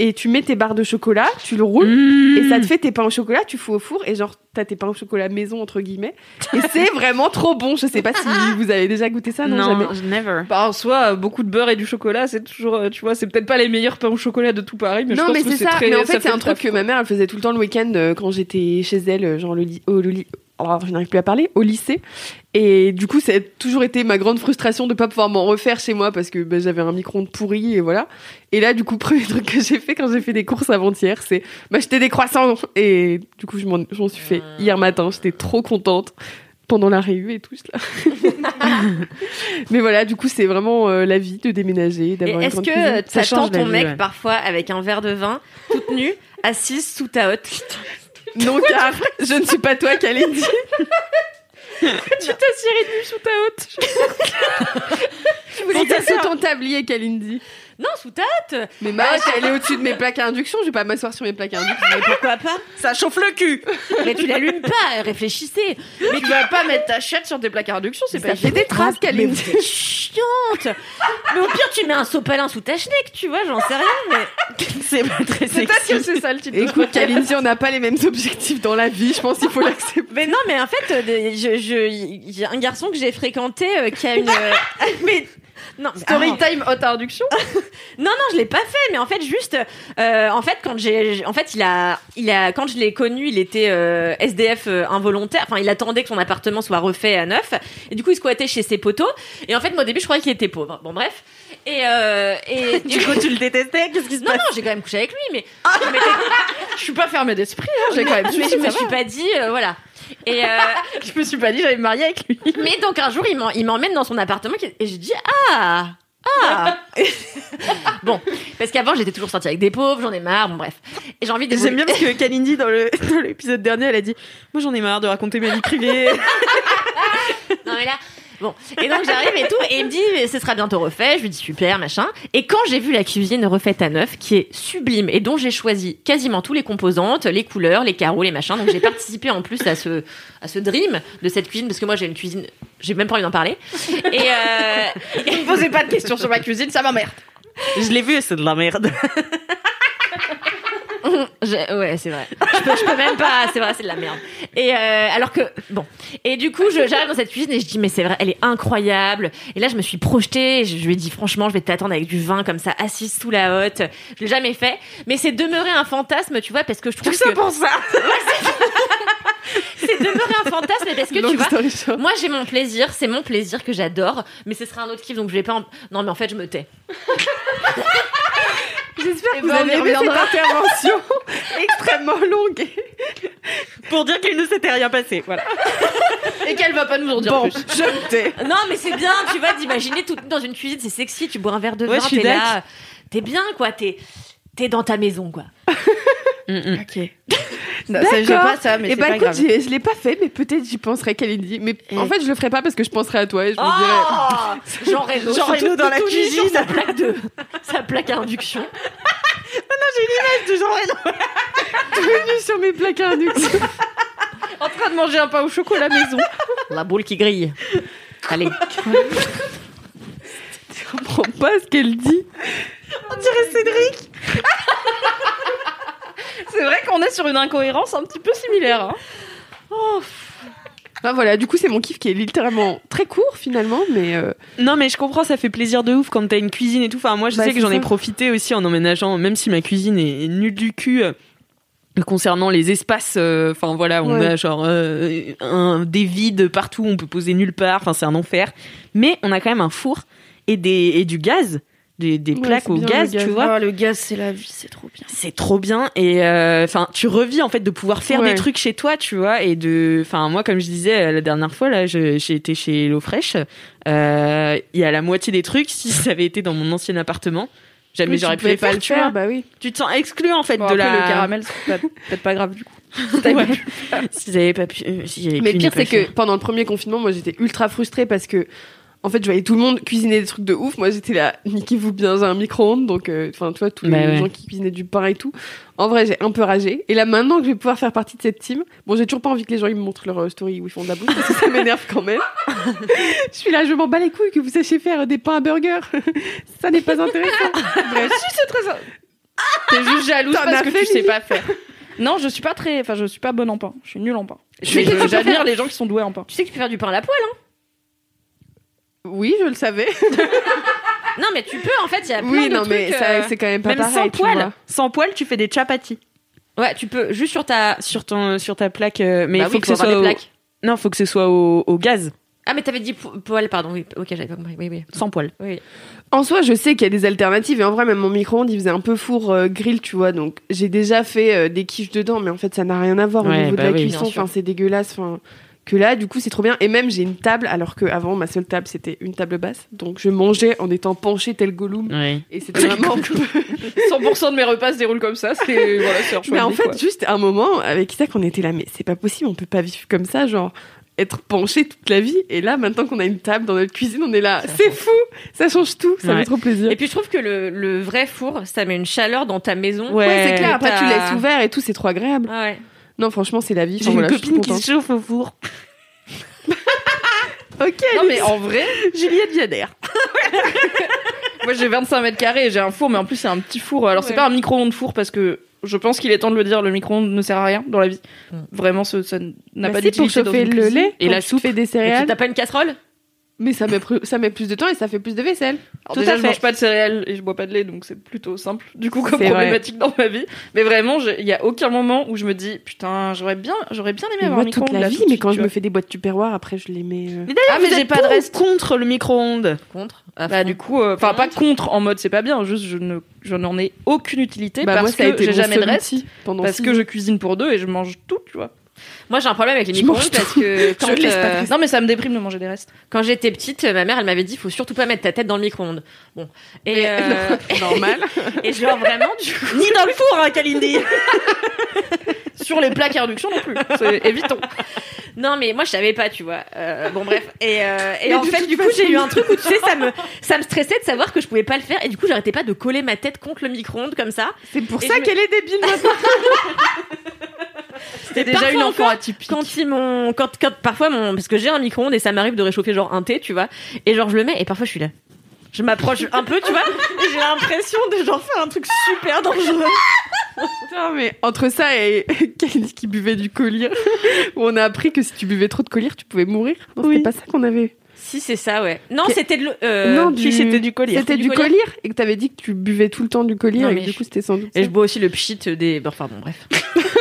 Et tu mets tes barres de chocolat, tu le roules, et ça te fait tes pains au chocolat, tu fous au four, et genre, t'as tes pains au chocolat maison, entre guillemets. Et c'est (laughs) vraiment trop bon. Je sais pas si vous avez déjà goûté ça, non, jamais. never. Bah, en soi, euh, beaucoup de beurre et du chocolat, c'est toujours, euh, tu vois, c'est peut-être pas les meilleurs pains au chocolat de tout Paris, mais je non, pense mais que c'est c'est ça. très. mais en fait, c'est un truc que quoi. ma mère, elle faisait tout le temps le week-end euh, quand j'étais chez elle, genre le au, le oh, je n'arrive plus à parler, au lycée. Et du coup, ça a toujours été ma grande frustration de pas pouvoir m'en refaire chez moi parce que ben, j'avais un micro-ondes pourri et voilà. Et là, du coup, (laughs) premier truc que j'ai fait quand j'ai fait des courses avant-hier, c'est m'acheter des croissants. Et du coup, je m'en suis fait hier matin. J'étais trop contente pendant la réu et tout cela. (laughs) Mais voilà, du coup, c'est vraiment euh, la vie de déménager, Et d'avoir une est-ce grande que cuisine. ça change tend la ton vie, mec ouais. parfois avec un verre de vin, toute nue, assise sous ta hotte? (laughs) Non, car je ne suis pas toi, Kalindi. Tu nu sous ta hotte. (laughs) Tu voulais sous ton tablier, Kalindi. Non, sous hotte Mais ma hotte, elle est au-dessus de mes plaques à induction. Je vais pas m'asseoir sur mes plaques à induction. (laughs) Mais pourquoi pas? Ça chauffe le cul Mais tu l'allumes pas, réfléchissez Mais tu vas pas mettre ta chatte sur tes plaques à induction, c'est pas fait des traces, êtes chiante Mais au pire, tu mets un sopalin sous ta schneck, tu vois, j'en sais rien, mais... (laughs) C'est pas très Peut-être que sexy. c'est ça le titre. Écoute. Kalindi, on n'a pas les mêmes objectifs dans la vie. Je pense qu'il faut l'accepter. Mais non, mais en fait, euh, a un garçon que j'ai fréquenté euh, qui a une... (laughs) euh, mais... Non, Story ah, time haute induction. (laughs) Non, non, je l'ai pas fait, mais en fait, juste, euh, en fait, quand j'ai, en fait, il a, il a, quand je l'ai connu, il était euh, SDF euh, involontaire. Enfin, il attendait que son appartement soit refait à neuf, et du coup, il squattait chez ses potos. Et en fait, moi, au début, je croyais qu'il était pauvre. Bon, bref. Et, euh, et (laughs) Du coup, tu le détestais Qu'est-ce qui se non, passe non, j'ai quand même couché avec lui, mais je m'étais- Je suis pas fermée d'esprit, hein, j'ai quand même. (laughs) mais je me suis pas dit, euh, voilà. Et euh, (laughs) Je me suis pas dit j'allais me marier avec lui. mais donc un jour, il m'emmène dans son appartement et je dis ah. Ah Bon, parce qu'avant j'étais toujours sortie avec des pauvres, j'en ai marre, bon bref. Et j'ai envie de J'aime bien parce que Kalindi, dans l'épisode dernier, elle a dit Moi j'en ai marre de raconter ma vie privée. Non mais là, bon. Et donc j'arrive et tout, et il me dit, mais ce sera bientôt refait. Je lui dis super, machin. Et quand j'ai vu la cuisine refaite à neuf, qui est sublime et dont j'ai choisi quasiment tous les composantes, les couleurs, les carreaux, les machins, donc j'ai participé en plus à ce à ce dream de cette cuisine parce que moi j'ai une cuisine, j'ai même pas envie d'en parler. Et euh, Ne me posez pas de questions sur ma cuisine, ça m'emmerde. Je l'ai vu, c'est de la merde. (laughs) (laughs) Je- ouais, c'est vrai. Je peux, je peux même pas. C'est vrai, c'est de la merde. Et euh, alors que bon. Et du coup, je- j'arrive dans cette cuisine et je dis mais c'est vrai, elle est incroyable. Et là, je me suis projetée. et Je, je lui ai dit franchement, je vais t'attendre avec du vin comme ça, assise sous la hotte. Je l'ai jamais fait, mais c'est demeuré un fantasme, tu vois, parce que je trouve Tout ça que pour ça c'est demeuré un fantasme parce que tu Long vois. story short. Moi j'ai mon plaisir, c'est mon plaisir que j'adore, mais ce sera un autre kiff donc je vais pas. En... Non mais en fait je me tais. J'espère que ben, vous on avez aimé cette intervention (laughs) extrêmement longue. Pour dire qu'il ne s'était rien passé. Voilà. Et qu'elle va pas nous en dire Bon, plus. je me tais. Non, mais c'est bien, tu vois, d'imaginer tout dans une cuisine, c'est sexy. Tu bois un verre de Ouais, vin, t'es là, t'es bien, quoi. T'es t'es dans ta maison, quoi. (laughs) Ok. (laughs) Non, ça, j'ai pas ça, mais et c'est bah pas écoute, grave. je l'ai pas fait, mais peut-être j'y penserai, Kalindi. Mais en fait, je le ferai pas parce que je penserai à toi et je me dirai. Oh (laughs) Jean Reno, Jean Reno dans la tout cuisine. sa plaque de sa plaque à induction. (laughs) de Jean Reno. Venu sur mes plaques à induction. En train de manger un pain au chocolat maison. La boule qui grille. Allez. Je comprends pas ce qu'elle dit. On dirait Cédric. C'est vrai qu'on est sur une incohérence un petit peu similaire. hein. Enfin voilà, du coup, c'est mon kiff qui est littéralement très court finalement, mais euh, Non, mais je comprends, ça fait plaisir de ouf quand t'as une cuisine et tout. Enfin, moi, je Bah, sais que j'en ai profité aussi en emménageant, même si ma cuisine est nulle du cul. euh, Concernant les espaces, euh, enfin voilà, on Ouais. a genre euh, un, des vides partout, on peut poser nulle part, enfin c'est un enfer. Mais on a quand même un four et, des, et du gaz. Des, des Ouais, plaques au gaz, gaz. tu vois. Ah, le gaz, c'est la vie, c'est trop bien. C'est trop bien et euh, enfin tu revis en fait de pouvoir faire Ouais. des trucs chez toi, tu vois et de enfin moi comme je disais euh, la dernière fois là j'ai été chez Hello Fresh, euh, il y a la moitié des trucs (laughs) si ça avait été dans mon ancien appartement, jamais Oui, j'aurais pu les faire, le tu faire, vois. bah oui. Tu te sens exclu en fait Bon, de après, la le caramel, c'est peut-être pas grave du coup. (laughs) Ouais. si j'avais pas pu euh, si Mais pire, c'est que pendant le premier confinement, moi, j'étais ultra frustrée parce que, en fait, je voyais tout le monde cuisiner des trucs de ouf. Moi, j'étais là, niquez-vous bien dans un micro-ondes. Donc, euh, enfin, tu vois, tous Bah les ouais. gens qui cuisinaient du pain et tout. En vrai, j'ai un peu ragé. Et là, maintenant que je vais pouvoir faire partie de cette team, bon, j'ai toujours pas envie que les gens ils me montrent leur euh, story où ils font de la bouffe parce que ça m'énerve quand même. (laughs) je suis là, je m'en bats les couilles que vous sachiez faire des pains à burger. (laughs) ça n'est pas intéressant. Bref. si, c'est très. T'es juste jalouse parce que fait, tu sais pas faire. Non, je suis pas très. Enfin, je suis pas bonne en pain. Je suis nulle en pain. J'admire faire- les gens qui sont doués en pain. Tu sais que tu peux faire du pain à la poêle, hein Oui, je le savais. (laughs) Non, mais tu peux, en fait, il y a plein Oui, de non, trucs. mais euh, c'est quand même pas même pareil. sans poil, sans poil tu fais des chapatis Ouais, tu peux, juste sur ta. sur ton sur ta plaque euh, mais il Bah faut oui, que faut ce soit au... non faut que ce soit au, au gaz Ah, mais t'avais dit po- poêle, pardon. Oui, ok, j'avais pas compris. Oui, oui. sans poil oui. En soi, je sais qu'il y a des alternatives et en vrai, même mon micro-ondes, il faisait un peu four euh, grill, tu vois. Donc, j'ai déjà fait euh, des quiches dedans, mais en fait, ça n'a rien à voir au niveau bah de la oui, cuisson. Enfin, c'est dégueulasse. Enfin, que là, du coup, c'est trop bien. Et même, j'ai une table, alors que avant, ma seule table, c'était une table basse. Donc, je mangeais en étant penchée tel Gollum. ouais Et c'était vraiment. (laughs) 100% de mes repas se déroulent comme ça. C'est (laughs) voilà, mais en fait, quoi. juste un moment, avec Isaac, on était là, mais c'est pas possible, on peut pas vivre comme ça, genre être penché toute la vie. Et là, maintenant qu'on a une table dans notre cuisine, on est là, c'est fou, ça change tout, ça Ouais. fait trop plaisir. Et puis, je trouve que le, le vrai four, ça met une chaleur dans ta maison. Ouais. Ouais, c'est clair. Après, tu laisses ouvert et tout, c'est trop agréable. Ah ouais. Non, franchement, c'est la vie. j'ai Enfin, une voilà, copine qui se chauffe au four (laughs) Ok, Non, mais en vrai, (laughs) Juliette Viader. (laughs) moi j'ai 25 mètres carrés et j'ai un four, mais en plus c'est un petit four. Alors c'est pas un micro-ondes four parce que je pense qu'il est temps de le dire, le micro-ondes ne sert à rien dans la vie. Mm. Vraiment, ce- ça n'a Bah pas pour d'utilité dans chauffer une le lait Et la tu soupe. fais des Et céréales. T'as pas une casserole? Mais ça met, ça met plus de temps et ça fait plus de vaisselle. Alors Tout déjà, à je fait. mange pas de céréales et je bois pas de lait, donc c'est plutôt simple. Du coup, comme vrai. problématique dans ma vie. Mais vraiment, il y a aucun moment où je me dis, putain, j'aurais bien, j'aurais bien aimé Mais avoir un toute micro-ondes la là, vie, mais quand je me fais des boîtes Tupperware, après, je les mets. euh, Ah, mais j'ai pas de reste. contre le micro-ondes Contre Bah fond. du coup, euh, enfin pas contre en mode c'est pas bien, juste je ne, je n'en ai aucune utilité Bah, parce moi, ça a que j'ai jamais de reste, parce que je cuisine pour deux et je mange tout, tu vois. Moi, j'ai un problème avec les micro-ondes parce que (laughs) quand, Je laisse pas euh, Non mais ça me déprime de manger des restes. quand j'étais petite, ma mère, elle m'avait dit, faut surtout pas mettre ta tête dans le micro-ondes. Bon. Et, euh, (laughs) Normal. (laughs) et genre vraiment, du coup. Ni dans le four, hein, Kalindi. Sur les plaques à induction non plus. Évitons. Non, mais moi, je savais pas, tu vois. Euh, bon, bref. Et, euh, et en fait, du coup, j'ai eu un truc où, tu sais, ça me, ça me stressait de savoir que je pouvais pas le faire. Et du coup, j'arrêtais pas de coller ma tête contre le micro-ondes comme ça. C'est pour Et ça me- qu'elle est débile maintenant. C'était déjà une enfant encore, atypique. Quand ils m'ont, quand, quand, parfois mon, parce que j'ai un micro-ondes et ça m'arrive de réchauffer genre un thé, tu vois. Et genre, je le mets et parfois je suis là. Je m'approche un peu, tu vois. Et j'ai l'impression de genre faire un truc super dangereux. Putain, mais entre ça et (laughs) Kalindi qui buvait du collyre, (laughs) où on a appris que si tu buvais trop de collyre, tu pouvais mourir. Non, Oui. c'était pas ça qu'on avait. Si, c'est ça, ouais. Non, Que- c'était de l'eau- euh, non, si, c'était du collyre. C'était Du du et que t'avais dit que tu buvais tout le temps du collyre Non, et que du je- coup c'était sans doute. Et ça. je bois aussi le pchit des. Enfin, bon, bref. (laughs)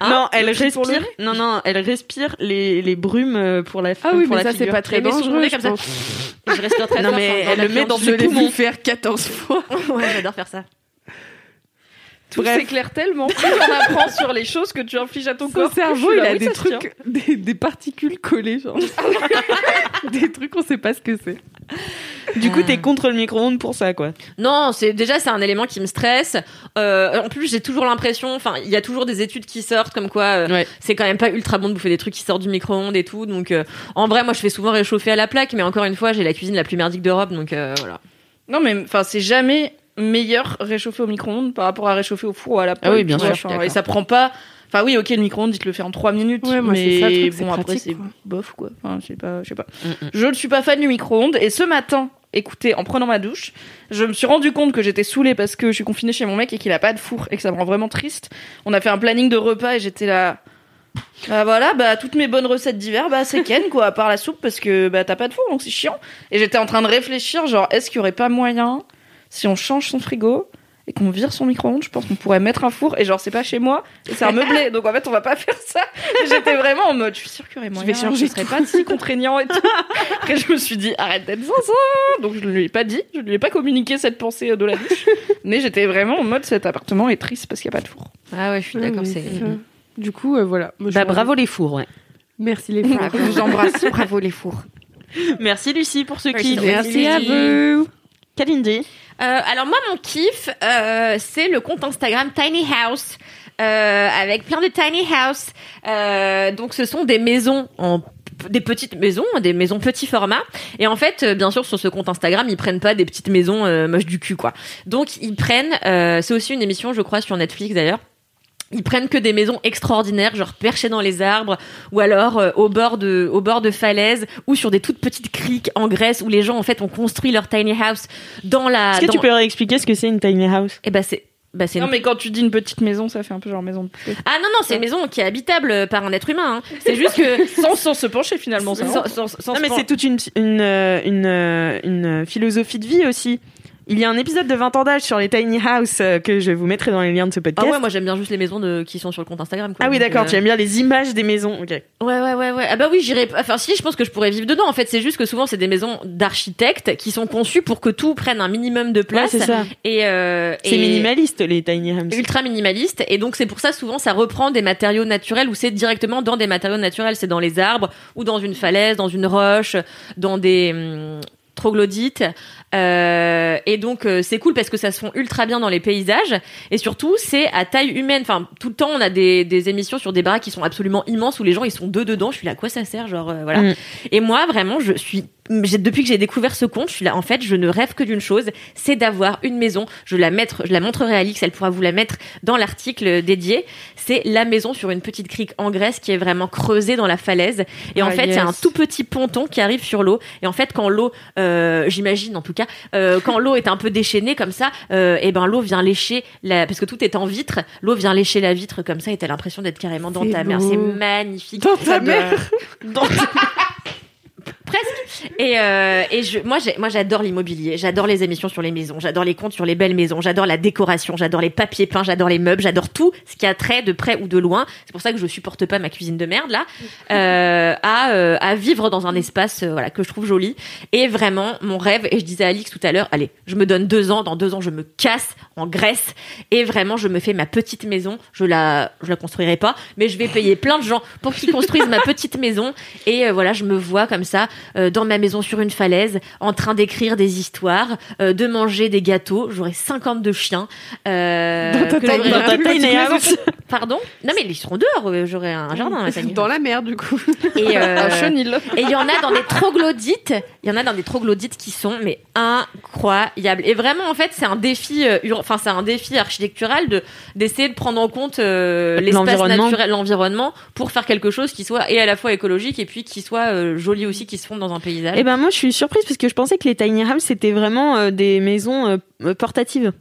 Hein non, elle respire. Non, non, elle respire les, les brumes euh, pour la. Ah oui, pour mais la ça c'est pas très dangereux. je comme ça. je respire très Non, mais enfin, elle le met dans ses poumons. faire 14 fois. (laughs) Ouais, j'adore faire ça. Tout Bref. s'éclaire tellement. Plus on apprend sur les choses que tu infliges à ton Son corps. plus cerveau, il a des trucs, des, des particules collées, genre. (laughs) des trucs, on sait pas ce que c'est. Du coup, t'es contre le micro-ondes pour ça, quoi. Non, c'est déjà c'est un élément qui me stresse. Euh, en plus, j'ai toujours l'impression, enfin, il y a toujours des études qui sortent comme quoi euh, Ouais. c'est quand même pas ultra bon de bouffer des trucs qui sortent du micro-ondes et tout. Donc, euh, en vrai, moi, je fais souvent réchauffer à la plaque, mais encore une fois, j'ai la cuisine la plus merdique d'Europe, donc euh, voilà. Non mais enfin c'est jamais meilleur réchauffer au micro-ondes par rapport à réchauffer au four ou à la poêle. Ah oui, bien sûr, et ça prend pas. Enfin oui, ok, le micro-ondes, il te le fait en 3 minutes, Ouais, moi, c'est mais ça, le truc, c'est bon après pratique, c'est quoi. bof quoi. Enfin, je sais pas, je sais pas. Mm, Je ne suis pas fan du micro-ondes et ce matin, écoutez, en prenant ma douche, je me suis rendu compte que j'étais saoulée parce que je suis confinée chez mon mec et qu'il a pas de four et que ça me rend vraiment triste. On a fait un planning de repas et j'étais là. Bah voilà, bah toutes mes bonnes recettes d'hiver, bah c'est Ken quoi, à part la soupe parce que bah t'as pas de four donc c'est chiant. Et j'étais en train de réfléchir, genre est-ce qu'il y aurait pas moyen si on change son frigo et qu'on vire son micro-ondes, je pense qu'on pourrait mettre un four et genre c'est pas chez moi, et c'est un meublé, (laughs) donc en fait on va pas faire ça. J'étais vraiment en mode, je suis sûre qu'il y aurait moyen, vais changer ce serait pas si contraignant et tout. Après je me suis dit arrête d'être zinzin, donc je ne lui ai pas dit, je ne lui ai pas communiqué cette pensée de la douche, mais j'étais vraiment en mode cet appartement est triste parce qu'il y a pas de four. Ah ouais, je suis d'accord. Ouais, c'est... Du coup, euh, voilà. Moi, je Bah, bravo les fours, ouais. Merci les filles. Je vous embrasse, bravo les fours. Merci Lucie pour ce Merci, kiff. Merci à vous. Kalindi. Euh, alors moi, mon kiff, euh, c'est le compte Instagram Tiny House. euh, avec plein de tiny house. Euh, donc ce sont des maisons en des petites maisons, des maisons petit format. Et en fait, euh, bien sûr, sur ce compte Instagram, ils prennent pas des petites maisons euh, moches du cul, quoi. Donc ils prennent, c'est aussi une émission, je crois, sur Netflix d'ailleurs. Ils prennent que des maisons extraordinaires, genre perchées dans les arbres, ou alors euh, au bord de, au bord de falaises, ou sur des toutes petites criques en Grèce où les gens en fait ont construit leur tiny house dans la. Est-ce que dans- tu peux réexpliquer ce que c'est une tiny house? Eh ben c'est, bah c'est. Non une- mais quand tu dis une petite maison, ça fait un peu genre maison de poupée. Ah non non, c'est une maison qui est habitable par un être humain. hein. (laughs) C'est juste que Sans, sans se pencher finalement, ça. sans, sans- sans Non mais pen- c'est toute une, une, euh, une, euh, une philosophie de vie aussi. Il y a un épisode de 20 ans d'âge sur les tiny house euh, que je vous mettrai dans les liens de ce Ah podcast. ouais, moi j'aime bien juste les maisons de qui sont sur le compte Instagram. Quoi. Ah oui, d'accord, euh, tu aimes bien les images des maisons. Ok. Ouais, ouais, ouais, ouais. Ah bah oui, j'irais. Enfin, si, je pense que je pourrais vivre dedans. En fait, c'est juste que souvent, c'est des maisons d'architectes qui sont conçues pour que tout prenne un minimum de place. Ouais, c'est ça. Et, euh, C'est et- minimaliste les tiny homes. ultra minimaliste et donc c'est pour ça souvent ça reprend des matériaux naturels ou c'est directement dans des matériaux naturels c'est dans les arbres ou dans une falaise dans une roche dans des hum, troglodytes Euh, et donc euh, c'est cool parce que ça se fond ultra bien dans les paysages. Et surtout c'est à taille humaine. Enfin tout le temps on a des, des émissions sur des baraques qui sont absolument immenses où les gens ils sont deux dedans. Je suis là à quoi ça sert genre euh, voilà. Mm. et moi vraiment je suis depuis que j'ai découvert ce compte, je suis là. En fait, je ne rêve que d'une chose, c'est d'avoir une maison. Je la mettre, je la montrerai à Alix. Elle pourra vous la mettre dans l'article dédié. C'est la maison sur une petite crique en Grèce qui est vraiment creusée dans la falaise. Et en Ah, fait, il y a un tout petit ponton qui arrive sur l'eau. Et en fait, quand l'eau, euh, j'imagine en tout cas, euh, quand l'eau est un peu déchaînée comme ça, euh, et ben l'eau vient lécher la, parce que tout est en vitre. L'eau vient lécher la vitre comme ça, et t'as l'impression d'être carrément dans ta mer. beau. C'est magnifique. Dans ta mer. Dans ta- presque. Et, euh, et je, moi, moi, j'adore l'immobilier. J'adore les émissions sur les maisons. J'adore les comptes sur les belles maisons. J'adore la décoration. J'adore les papiers peints. J'adore les meubles. J'adore tout ce qui a trait de près ou de loin. C'est pour ça que je supporte pas ma cuisine de merde là. Euh, à, euh, à vivre dans un espace, euh, voilà, que je trouve joli. Et vraiment, mon rêve. Et je disais à Alix tout à l'heure, allez, je me donne deux ans. Dans deux ans, je me casse en Grèce. Et vraiment, je me fais ma petite maison. Je la, je la construirai pas, mais je vais payer plein de gens pour qu'ils construisent ma petite maison. Et euh, voilà, je me vois comme ça, euh, dans ma maison sur une falaise, en train d'écrire des histoires, euh, de manger des gâteaux. J'aurai 52 chiens. Euh, Dans ta j'aurai- dans ta. (laughs) Pardon? Non, mais ils seront dehors. euh, J'aurai un jardin. Dans la mer, du coup. Et, (laughs) Un chenil. et il y en a dans des troglodytes. Il y en a dans des troglodytes qui sont mais incroyables. Et vraiment, en fait, c'est un défi. Enfin, c'est un défi architectural de d'essayer de prendre en compte l'espace L'environnement. naturel, l'environnement, pour faire quelque chose qui soit et à la fois écologique et puis qui soit joli aussi, qui se dans un paysage. Eh ben moi je suis surprise parce que je pensais que les tiny houses c'était vraiment euh, des maisons euh, euh, portatives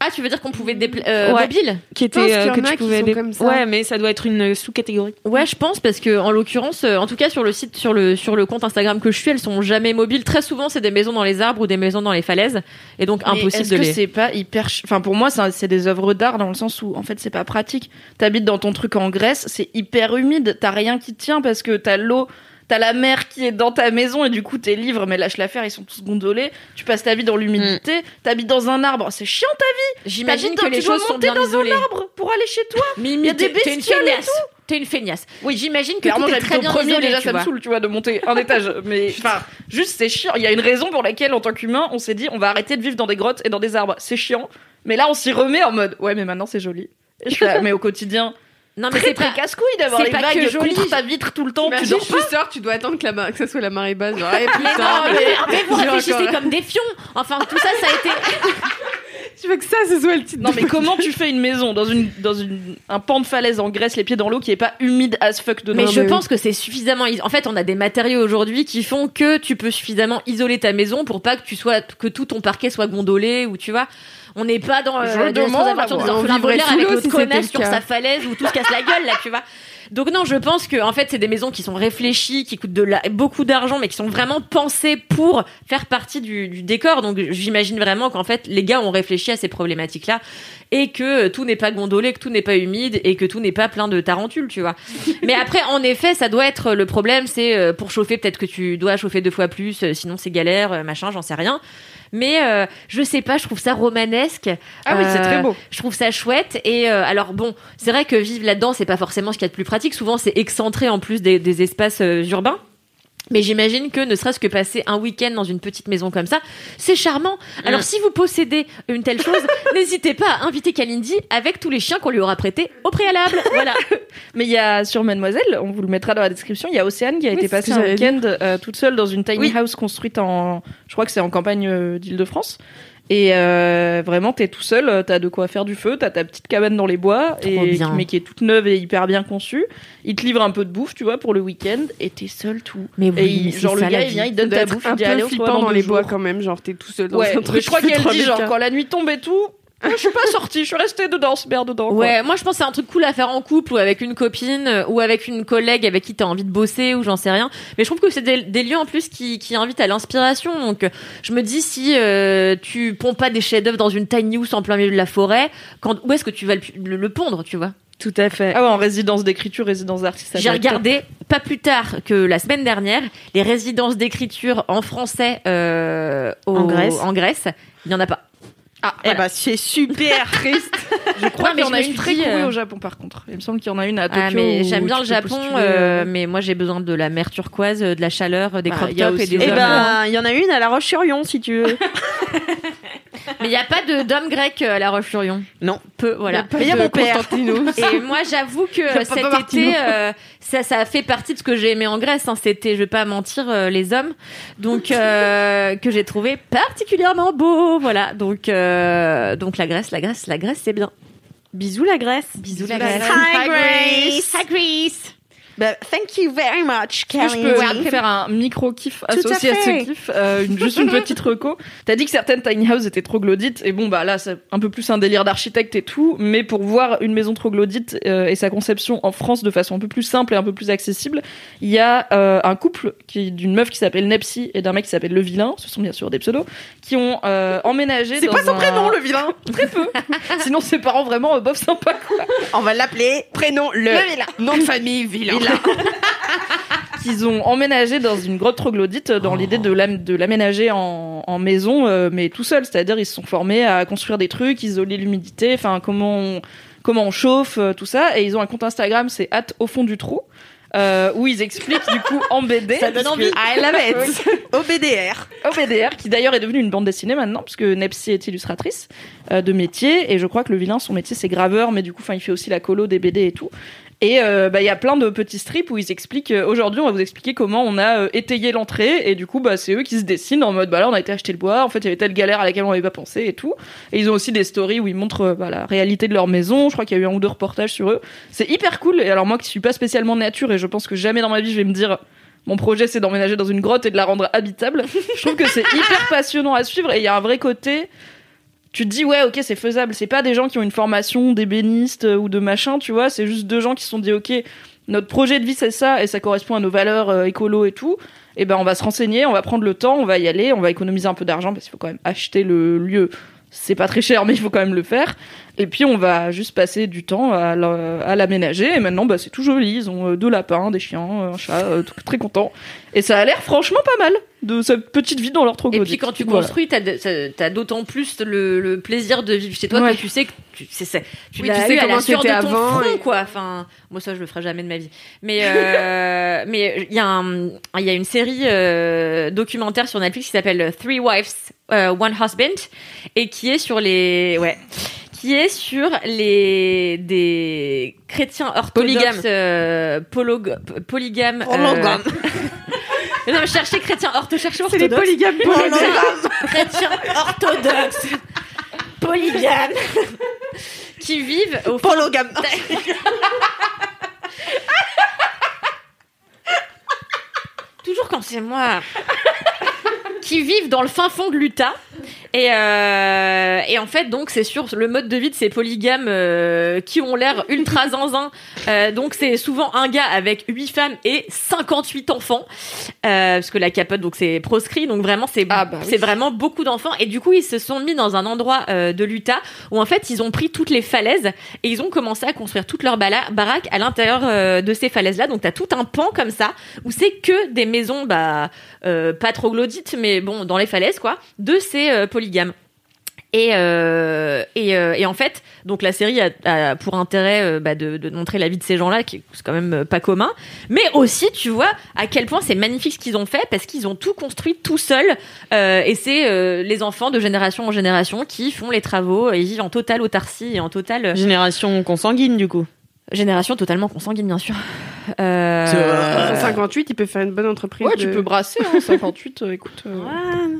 ah, tu veux dire qu'on pouvait dépla- euh, Ouais. mobile? Qui euh, en que tu pouvais dé- comme ça. Ouais, mais ça doit être une sous-catégorie. Ouais, je pense parce que en l'occurrence, euh, en tout cas sur le site, sur le sur le compte Instagram que je suis, elles sont jamais mobiles. Très souvent, c'est des maisons dans les arbres ou des maisons dans les falaises, et donc Mais impossible est-ce de que les. c'est pas hyper ch- enfin pour moi c'est un- c'est des œuvres d'art dans le sens où en fait c'est pas pratique t'habites dans ton truc en Grèce c'est hyper humide t'as rien qui tient parce que t'as l'eau t'as la mer qui est dans ta maison et du coup tes livres mais lâche l'affaire ils sont tous gondolés tu passes ta vie dans l'humidité t'habites dans un arbre c'est chiant ta J'imagine T'habites que les tu dois choses sont monter bien dans isolées. un arbre pour aller chez toi Mimi, y a des t'es- t'es une bestioles et feignasse. T'es une feignasse. Oui, j'imagine que Clairement, tout j'habite très au bien premier, isolé, déjà, ça me saoule, tu vois, de monter un étage. (laughs) Mais, enfin, juste, c'est chiant. Il y a une raison pour laquelle, en tant qu'humain, on s'est dit, on va arrêter de vivre dans des grottes et dans des arbres. C'est chiant. Mais là, on s'y remet en mode, ouais, mais maintenant, c'est joli. Je là, (laughs) mais au quotidien, Non, mais c'est pas. casse-couille d'avoir les pas vagues contre ta vitre tout le temps. Tu dors pas. tu sors, tu dois attendre que, la que ça soit la marée basse. Genre, (laughs) Mais non, mais, mais vous réfléchissez encore- comme des fions. Enfin, tout ça, ça a été. (laughs) Tu veux que ça, ce soit le titre Non, mais comment tu fais une maison dans une, dans une, un pan de falaise en Grèce, les pieds dans l'eau, qui est pas humide as fuck dedans? Mais je mais oui. pense que c'est suffisamment. is- En fait, on a des matériaux aujourd'hui qui font que tu peux suffisamment isoler ta maison pour pas que tu sois que tout ton parquet soit gondolé ou tu vois. On n'est pas dans euh, Je de demande des orphelins avec l'autre connasse sur sa falaise où tout se casse la gueule là, tu vois. Donc non, je pense que en fait c'est des maisons qui sont réfléchies, qui coûtent de la, beaucoup d'argent, mais qui sont vraiment pensées pour faire partie du, du décor. Donc j'imagine vraiment qu'en fait les gars ont réfléchi à ces problématiques-là et que tout n'est pas gondolé, que tout n'est pas humide et que tout n'est pas plein de tarentules, tu vois. (laughs) mais après, en effet, ça doit être le problème, c'est euh, pour chauffer peut-être que tu dois chauffer deux fois plus, euh, sinon c'est galère, euh, machin, j'en sais rien. Mais euh, je sais pas, je trouve ça romanesque. Ah oui, c'est Euh, très beau. Je trouve ça chouette. Et euh, alors bon, c'est vrai que vivre là-dedans, c'est pas forcément ce qu'il y a de plus pratique. Souvent, c'est excentré en plus des, des espaces euh, urbains. Mais j'imagine que ne serait-ce que passer un week-end dans une petite maison comme ça, c'est charmant. Alors si vous possédez une telle chose, (laughs) n'hésitez pas à inviter Kalindi avec tous les chiens qu'on lui aura prêtés au préalable. Voilà. (laughs) Mais il y a sur Mademoiselle, on vous le mettra dans la description, il y a Océane qui a Oui, été passée un week-end euh, toute seule dans une tiny Oui. house construite en, je crois que c'est en campagne euh, d'Île-de-France. Et euh, vraiment, t'es tout seul, euh, t'as de quoi faire du feu, t'as ta petite cabane dans les bois, et, mais qui est toute neuve et hyper bien conçue. Il te livre un peu de bouffe, tu vois, pour le week-end, et t'es seul tout. Mais oui, et il- mais c'est genre le ça, gars, la il vient, vie. il donne ta bouffe, un il dit allez, peu on voit flippant dans les bois quand même, genre t'es tout seul dans Ouais, un mais truc. je crois qu'elle dit genre quand la nuit tombe et tout, je suis pas sortie, je suis restée dedans, ce merde dedans. quoi. Ouais, moi je pense que c'est un truc cool à faire en couple ou avec une copine euh, ou avec une collègue avec qui t'as envie de bosser ou j'en sais rien. Mais je trouve que c'est des, des lieux en plus qui, qui invitent à l'inspiration. Donc je me dis si euh, tu ponds pas des chefs-d'œuvre dans une tiny house en plein milieu de la forêt, quand, où est-ce que tu vas le, le- le pondre, tu vois? Tout à fait. Ah ouais, en résidence d'écriture, résidence d'artiste. ça J'ai regardé pas plus tard que la semaine dernière les résidences d'écriture en français euh, au- En Grèce. En Grèce, il y en a pas. Ah, Eh ben, c'est super (laughs) triste. Je crois Ouais, mais qu'il y en a une très cool euh, au Japon par contre. Il me semble qu'il y en a une à Tokyo. Ah, mais où j'aime bien le Japon, postuler, euh, euh, mais moi j'ai besoin de la mer turquoise, de la chaleur, des Bah, crop tops et des Eh ben, il y en a une à La Roche-sur-Yon, si tu veux. (laughs) Mais il n'y a pas de d'homme grec euh, à La Roche-sur-Yon. Non. Peu, voilà. Mais il y a mon père. (laughs) Et moi, j'avoue que cet été, euh, ça, ça a fait partie de ce que j'ai aimé en Grèce. Hein. C'était, je vais pas mentir, euh, les hommes, donc euh, (laughs) que j'ai trouvé particulièrement beau. Voilà. Donc, euh, donc la Grèce, la Grèce, la Grèce, c'est bien. Bisous la Grèce. Bisous la la Grèce. Hi Grace. Hi Greece. Bah, thank you very much, je peux faire un micro kiff à associé à, fait. ce kiff euh, une- Juste une (laughs) petite reco? T'as dit que certaines tiny houses étaient troglodytes et bon bah là c'est un peu plus un délire d'architecte et tout, mais pour voir une maison troglodyte euh, et sa conception en France de façon un peu plus simple et un peu plus accessible, il y a euh, un couple qui d'une meuf qui s'appelle Nepsi et d'un mec qui s'appelle Le Vilain, ce sont bien sûr des pseudos, qui ont euh, emménagé. C'est pas son un- prénom, le vilain. (laughs) Très peu. Sinon ses parents vraiment euh, bof sympa quoi. On va l'appeler Prénom, le, nom de famille, vilain. (laughs) qu'ils ont emménagé dans une grotte troglodyte dans l'idée de l'am- de l'aménager en, en maison, euh, mais tout seul. C'est-à-dire, ils se sont formés à construire des trucs, isoler l'humidité, enfin, comment on, comment on chauffe, euh, tout ça. Et ils ont un compte Instagram, c'est at au fond du trou. euh, où ils expliquent du coup en BD Ça donne parce envie. I love it. (laughs) OBDR. OBDR, qui d'ailleurs est devenue une bande dessinée maintenant, parce que Nepsi est illustratrice euh, de métier, et je crois que le vilain, son métier, c'est graveur, mais du coup, enfin, il fait aussi la colo des BD et tout. Et euh, bah, il y a plein de petits strips où ils expliquent. euh, Aujourd'hui, on va vous expliquer comment on a euh, étayé l'entrée, et du coup, bah, c'est eux qui se dessinent en mode, bah là, on a été acheter le bois. En fait, il y avait telle galère à laquelle on n'avait pas pensé et tout. Et ils ont aussi des stories où ils montrent bah, la réalité de leur maison. Je crois qu'il y a eu un ou deux reportages sur eux. C'est hyper cool. Et alors moi, qui suis pas spécialement nature, et je pense que jamais dans ma vie, je vais me dire. Mon projet, c'est d'emménager dans une grotte et de la rendre habitable. (laughs) Je trouve que c'est hyper passionnant à suivre et il y a un vrai côté. Tu te dis, ouais, ok, c'est faisable. C'est pas des gens qui ont une formation d'ébéniste euh, ou de machin, tu vois. C'est juste deux gens qui se sont dit, ok, notre projet de vie, c'est ça et ça correspond à nos valeurs euh, écolo et tout. Et ben, on va se renseigner, on va prendre le temps, on va y aller, on va économiser un peu d'argent parce qu'il faut quand même acheter le lieu. C'est pas très cher, mais il faut quand même le faire. Et puis, on va juste passer du temps à la- à l'aménager. Et maintenant, bah, c'est tout joli. Ils ont euh, deux lapins, des chiens, un chat, euh, très contents. Et ça a l'air franchement pas mal de cette petite vie dans leur Et troglodyte. puis quand tu Voilà. construis, t'as d'autant plus le, le plaisir de vivre chez toi Ouais. que tu sais que tu, c'est, ça- tu Oui, tu sais comment c'était ton avant front, et- quoi. Enfin, moi ça je le ferai jamais de ma vie. Mais (laughs) euh, mais il y a un, il y a une série euh, documentaire sur Netflix qui s'appelle Three Wives, One Husband, et qui est sur les, ouais, qui est sur les des chrétiens orthodoxes Polygames. euh, polygames. euh, (laughs) non, je cherchais chrétiens ortho, cherchais C'est les orthodoxes. polygames. (laughs) chrétiens orthodoxes, polygames, qui vivent au fond Polygame. (laughs) toujours quand c'est moi, qui vivent dans le fin fond de l'Utah Et, euh, et en fait, donc, c'est sur le mode de vie de ces polygames euh, qui ont l'air ultra (laughs) zinzin. Euh, donc, c'est souvent un gars avec 8 femmes et 58 enfants. Euh, parce que la capote, donc, c'est proscrit. Donc, vraiment, c'est Ah bah oui. vraiment beaucoup d'enfants. Et du coup, ils se sont mis dans un endroit euh, de l'Utah où, en fait, ils ont pris toutes les falaises et ils ont commencé à construire toutes leurs baraques à l'intérieur euh, de ces falaises-là. Donc, t'as tout un pan comme ça où c'est que des maisons, bah, euh, pas troglodytes, mais bon, dans les falaises, quoi, de ces euh, polygames. Et, euh, et, euh, et en fait, donc la série a, a pour intérêt euh, bah, de, de montrer la vie de ces gens-là, qui est c'est quand même pas commun, mais aussi, tu vois, à quel point c'est magnifique ce qu'ils ont fait, parce qu'ils ont tout construit tout seuls, euh, et c'est euh, les enfants de génération en génération qui font les travaux, et ils vivent en totale autarcie et en totale Génération consanguine, du coup. génération totalement consanguine, bien sûr. Euh, C'est vrai. 58, il peut faire une bonne entreprise. Ouais, de- tu peux brasser, hein, 58, euh, écoute. euh, ouais,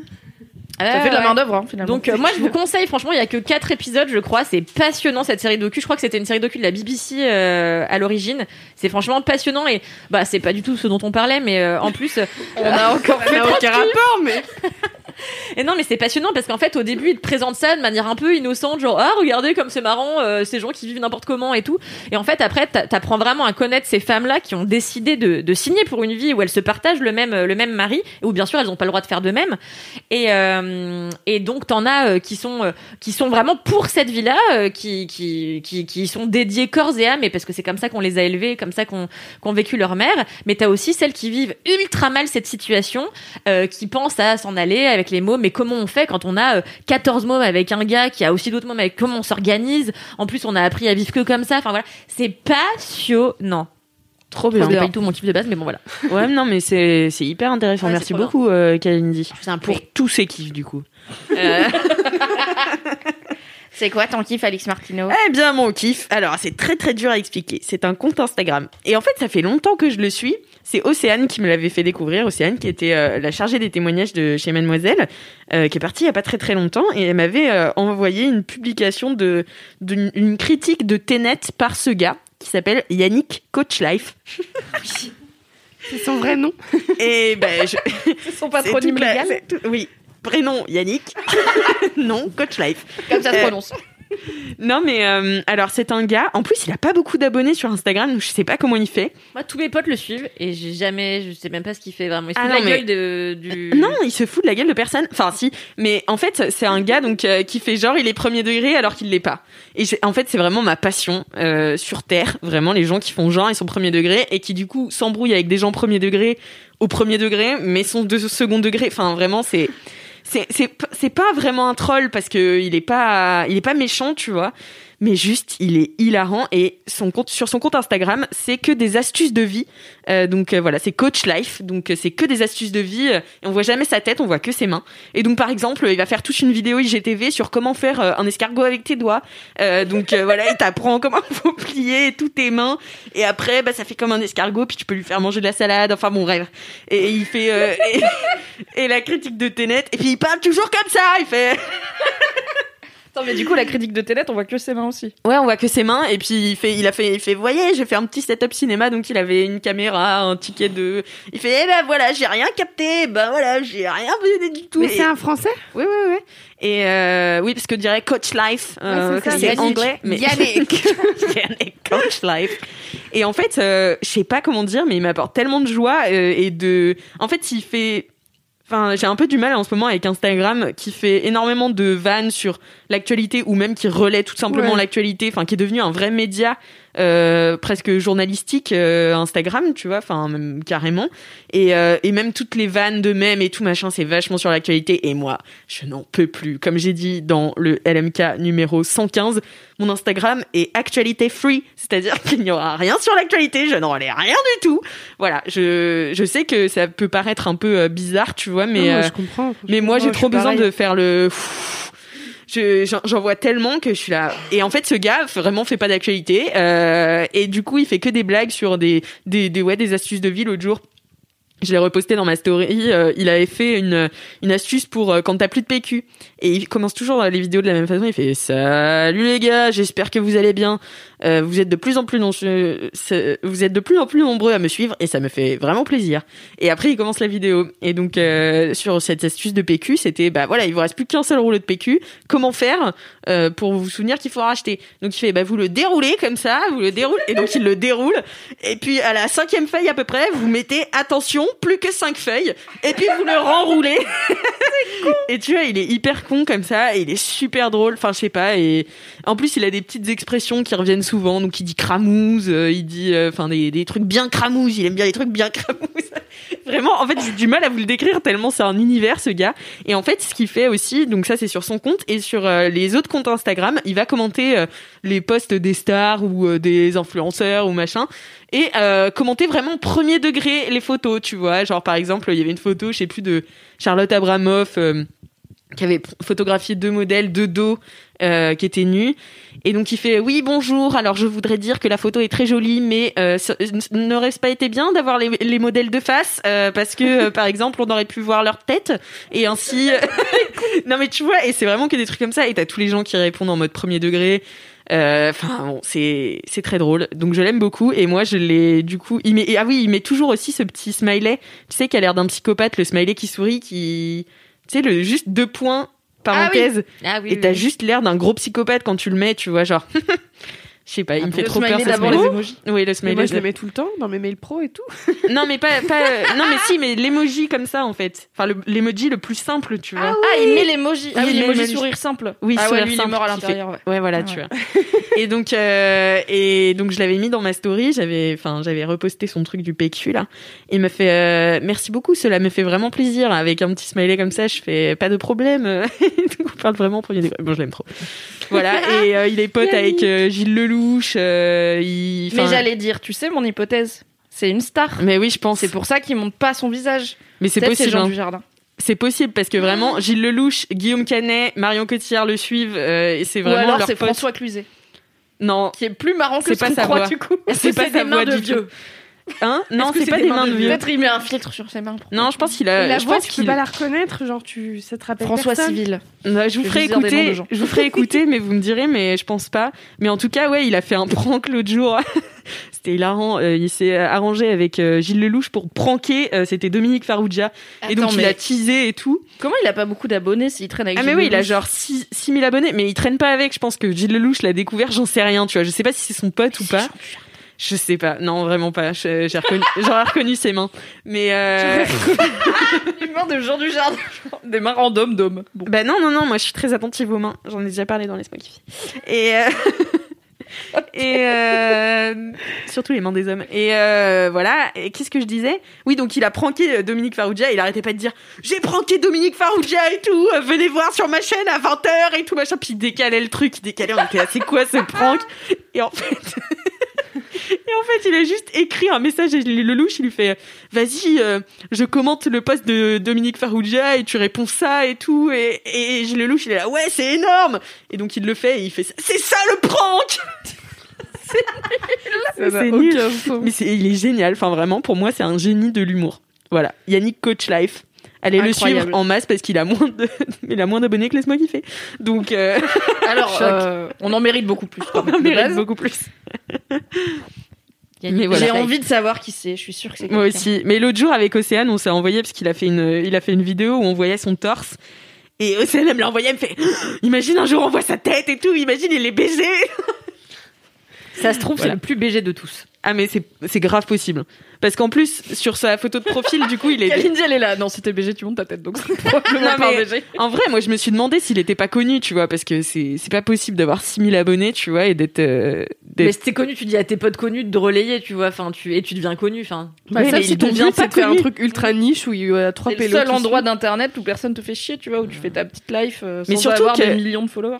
Ça fait de la ouais. main-d'œuvre, hein, finalement. Donc euh, moi je vous conseille franchement il y a que quatre épisodes je crois c'est passionnant cette série docu je crois que c'était une série docu de la BBC euh, à l'origine c'est franchement passionnant et bah c'est pas du tout ce dont on parlait mais euh, en plus (laughs) on a encore (laughs) Ça n'a aucun rapport, mais. (laughs) et non mais c'est passionnant parce qu'en fait au début ils te présentent ça de manière un peu innocente genre ah regardez comme c'est marrant euh, ces gens qui vivent n'importe comment et tout. Et en fait après t'a- t'apprends vraiment à connaître ces femmes là qui ont décidé de, de signer pour une vie où elles se partagent le même le même mari où bien sûr elles ont pas le droit de faire de même. Et euh, et donc t'en as euh, qui sont euh, qui sont vraiment pour cette vie là qui qui qui sont dédiées corps et âme et parce que c'est comme ça qu'on les a élevées comme ça qu'on qu'ont vécu leur mère. Mais t'as aussi celles qui vivent ultra mal cette situation euh, qui pensent à s'en aller avec les mômes mais comment on fait quand on a euh, 14 mômes avec un gars qui a aussi d'autres mômes avec comment on s'organise? En plus on a appris à vivre que comme ça enfin voilà c'est passionnant Trop c'est bien. pas du tout mon kiff de base mais bon voilà (laughs) Ouais, non, mais c'est c'est hyper intéressant. Ouais, Merci c'est beaucoup, euh, Kalindi. c'est un Pour tous ces kiffs, du coup. (laughs) C'est quoi ton kiff, Alix Martino Eh bien, mon kiff, alors c'est très très dur à expliquer. C'est un compte Instagram. Et en fait, ça fait longtemps que je le suis. C'est Océane qui me l'avait fait découvrir. Océane qui était euh, la chargée des témoignages de chez Mademoiselle, euh, qui est partie il y a pas très très longtemps. Et elle m'avait euh, envoyé une publication de d'une une critique de Tenet par ce gars qui s'appelle Yannick Coachlife. (laughs) C'est son vrai nom. Et ben, je, (laughs) C'est son patronyme légal. tout- oui. Prénom Yannick. (laughs) non, Coachlife. Comme ça se prononce. (laughs) Non, mais euh, alors c'est un gars. En plus, il a pas beaucoup d'abonnés sur Instagram, donc je sais pas comment il fait. Moi, tous mes potes le suivent et j'ai jamais, je sais même pas ce qu'il fait vraiment. Il se Ah fout de non, la mais- gueule de, du. Non, il se fout de la gueule de personne. Enfin, si. Mais en fait, c'est un gars donc euh, qui fait genre il est premier degré alors qu'il l'est pas. Et en fait, c'est vraiment ma passion euh, sur terre. Vraiment, les gens qui font genre ils sont premier degré et qui du coup s'embrouillent avec des gens premier degré au premier degré, mais sont de second degré. Enfin, vraiment, c'est c'est c'est pas vraiment un troll parce que il est pas il est pas méchant, tu vois. Mais juste, il est hilarant et son compte sur son compte Instagram, c'est que des astuces de vie. Euh, donc euh, voilà, c'est Coach Life, donc euh, c'est que des astuces de vie. on voit jamais sa tête, on voit que ses mains. Et donc par exemple, il va faire toute une vidéo IGTV sur comment faire un escargot avec tes doigts. Donc voilà, il t'apprend comment (laughs) faut plier toutes tes mains. Et après, bah ça fait comme un escargot, puis tu peux lui faire manger de la salade. Enfin bon, bref. Et il fait et, et la critique de Ténet. Et puis il parle toujours comme ça. Il fait. Attends, mais du coup, la critique de Ténet, on voit que ses mains aussi. Ouais, on voit que ses mains et puis il fait, il a fait, il fait, voyez, j'ai fait un petit setup cinéma, donc il avait une caméra, un ticket de, il fait, eh ben voilà, j'ai rien capté, ben voilà, j'ai rien vu du tout. Mais Et- c'est un français? Oui, oui, oui. Et euh, oui, parce que dirait Coach Life, euh, Ouais, c'est ça, c'est Yannick. anglais, mais Yannick. (laughs) Yannick, Coach Life. Et en fait, euh, je sais pas comment dire, mais il m'apporte tellement de joie euh, et de, en fait, il fait. Enfin, j'ai un peu du mal en ce moment avec Instagram qui fait énormément de vannes sur l'actualité ou même qui relaie tout simplement Ouais. l'actualité, enfin qui est devenu un vrai média euh, presque journalistique euh, Instagram, tu vois, enfin même carrément. Et, euh, et même toutes les vannes de mèmes et tout machin, c'est vachement sur l'actualité. Et moi, je n'en peux plus. Comme j'ai dit dans le LMK numéro 115, mon Instagram est actualité free, c'est-à-dire qu'il n'y aura rien sur l'actualité, je n'aurai rien du tout. Voilà, je, je sais que ça peut paraître un peu euh, bizarre, tu vois, mais Non, euh, je comprends. mais moi, j'ai trop besoin pareil. de faire le. Je- J'en j'en vois tellement que je suis là. Et en fait, ce gars vraiment fait pas d'actualité. euh, et du coup, il fait que des blagues sur des, des, des, ouais, des astuces de vie. L'autre jour, je l'ai reposté dans ma story. euh, il avait fait une, une astuce pour euh, quand t'as plus de PQ. Et il commence toujours les vidéos de la même façon. Il fait Salut les gars, j'espère que vous allez bien. Vous êtes de plus en plus nombreux à me suivre et ça me fait vraiment plaisir. Et après il commence la vidéo. Et donc euh, sur cette astuce de PQ, c'était bah voilà, il vous reste plus qu'un seul rouleau de PQ. Comment faire euh, pour vous souvenir qu'il faut racheter? Donc il fait bah vous le déroulez comme ça, vous le déroulez et donc il le déroule. Et puis à la cinquième feuille à peu près, vous mettez attention, plus que cinq feuilles. Et puis vous le renroulez. (laughs) Et tu vois, il est hyper con comme ça, et il est super drôle. Enfin, je sais pas. Et en plus, il a des petites expressions qui reviennent souvent. Donc, il dit cramouze, euh, il dit, euh, enfin, des, des trucs bien cramouze. Il aime bien les trucs bien (laughs) cramouze. Vraiment, en fait, j'ai du mal à vous le décrire tellement c'est un univers, ce gars. Et en fait, ce qu'il fait aussi, donc ça, c'est sur son compte et sur euh, les autres comptes Instagram, il va commenter euh, les posts des stars ou des influenceurs ou machin et commenter vraiment premier degré les photos, tu vois. Genre, par exemple, il y avait une photo, je sais plus, de Charlotte Abramoff qui avait photographié deux modèles de dos euh, qui étaient nus. Et donc il fait oui bonjour. Alors je voudrais dire que la photo est très jolie, mais euh, n'aurait-ce pas été bien d'avoir les, les modèles de face euh, parce que euh, par exemple on aurait pu voir leur tête et ainsi. (laughs) non mais tu vois et c'est vraiment que des trucs comme ça et t'as tous les gens qui répondent en mode premier degré. Enfin bon c'est c'est très drôle donc je l'aime beaucoup et moi je l'ai du coup ah oui il met toujours aussi ce petit smiley tu sais qui a l'air d'un psychopathe le smiley qui sourit qui tu sais le juste deux points parenthèse Ah oui. et t'as juste l'air d'un gros psychopathe quand tu le mets, tu vois, genre. (laughs) Je sais pas, il me fait trop peur. d'abord les emojis. Oui, le Mais smiley. moi, je le mets tout le temps dans mes mails pro et tout. (laughs) Non, mais pas, pas. euh, (laughs) Non, mais si, mais l'emoji comme ça, en fait. Enfin, le- l'emoji le plus simple, tu vois. Ah, il met l'emoji. Ah Oui, oui, il met l'emoji l'emoji. sourire simple. Oui, ah ouais, sourire lui, il est simple mort à qui fait- l'intérieur. ouais. Ouais, voilà, tu vois. (laughs) Et donc, euh, et donc, je l'avais mis dans ma story. J'avais, enfin, j'avais reposté son truc du PQ là. Il me fait, euh, merci beaucoup. Cela me fait vraiment plaisir. Avec un petit smiley comme ça, je fais pas de problème. donc, on parle vraiment au premier degré. Bon, je l'aime trop. Voilà. Et euh, il est pote avec euh, Gilles Euh, il, Mais j'allais dire, tu sais, mon hypothèse, c'est une star. Mais oui, je pense. C'est pour ça qu'il monte pas son visage. Mais c'est possible. Hein. du Jardin. C'est possible parce que vraiment, Gilles Lelouch, Guillaume Canet, Marion Cotillard le suivent. euh, et c'est Ou vraiment alors leur c'est. François Cluzet, Non, qui est plus marrant que C'est ce pas qu'on croit voix. du coup. (laughs) c'est pas sa voix du tout. Hein Non, c'est pas des mains de vieux. Peut-être il met un filtre sur ses mains. pour- Non, je pense qu'il a. la je voix, pense tu peux pas la reconnaître, genre tu, ça te rappelle François personne. Civil. Je vous ferai des écouter. Je vous ferai écouter, mais vous me direz, mais je pense pas. Mais en tout cas, ouais, il a fait un prank l'autre jour. (laughs) C'était hilarant. Euh, il s'est arrangé avec euh, Gilles Lelouch pour pranker. euh, C'était Dominique Farrugia. et donc il a teasé et tout. Comment il a pas beaucoup d'abonnés s'il traîne avec Ah mais Gilles oui, il a Lelouch genre 6 000 abonnés, mais il traîne pas avec. Je pense que Gilles Lelouch l'a découvert, j'en sais rien, tu vois. Je sais pas si c'est son pote ou pas. Je sais pas. Non, vraiment pas. Je- J'ai reconnu, j'aurais reconnu ses mains. Mais euh... Les mains de Jean du Jardin. Des mains random d'hommes. Bon. bah non, non, non. Moi, je suis très attentive aux mains. J'en ai déjà parlé dans les Filles. Et euh... (laughs) et euh... surtout les mains des hommes. Et euh, voilà. Et qu'est-ce que je disais? Oui, donc il a pranké Dominique Farrugia. Il arrêtait pas de dire j'ai pranké Dominique Farrugia et tout. venez voir sur ma chaîne à 20h et tout machin. Puis il décalait le truc, il décalait. On était là, c'est quoi ce prank? Et en fait. (laughs) Et en fait, il a juste écrit un message à Lelouch. Il lui fait Vas-y, euh, je commente le post de Dominique Farrugia et tu réponds ça et tout. Et, et Lelouch, il est là Ouais, c'est énorme Et donc, il le fait et il fait C'est ça le prank (laughs) C'est nul. sens. Mais c'est- il est génial. Enfin, vraiment, pour moi, c'est un génie de l'humour. Voilà. Yannick Coach Life. Allez le suivre en masse parce qu'il a moins de, (laughs) il a moins d'abonnés que Laisse-moi kiffer. Donc, euh, (laughs) Alors, (laughs) euh, on en mérite beaucoup plus. on de mérite beaucoup plus. Voilà. J'ai envie de savoir qui c'est. Je suis sûre que c'est Moi aussi. Mais l'autre jour avec Océane, on s'est envoyé parce qu'il a fait une, il a fait une vidéo où on voyait son torse. Et Océane, elle me l'a envoyé, elle me fait, (gasps) imagine un jour on voit sa tête et tout, imagine il est baisé. Ça se trouve, Voilà. c'est le plus BG de tous. Ah mais c'est, c'est grave possible. Parce qu'en plus, sur sa photo de profil, du coup, il est, (laughs) Kalindi, elle est là. Non, c'était BG, tu montes ta tête. Donc, c'est (laughs) probablement Non, pas mais- BG. en vrai, moi, je me suis demandé s'il était pas connu, tu vois, parce que c'est, c'est pas possible d'avoir 6000 abonnés, tu vois, et d'être, euh, Mais si t'es connu, tu dis à tes potes connus de relayer, tu vois, enfin, tu, et tu deviens connu, enfin. Bah, Oui, ça, mais si ton pas c'est de faire un truc ultra niche où il y a trois C'est le seul endroit d'internet où personne te fait chier, tu vois, où tu fais ta petite life euh, Mais sans surtout avoir que- des millions de followers.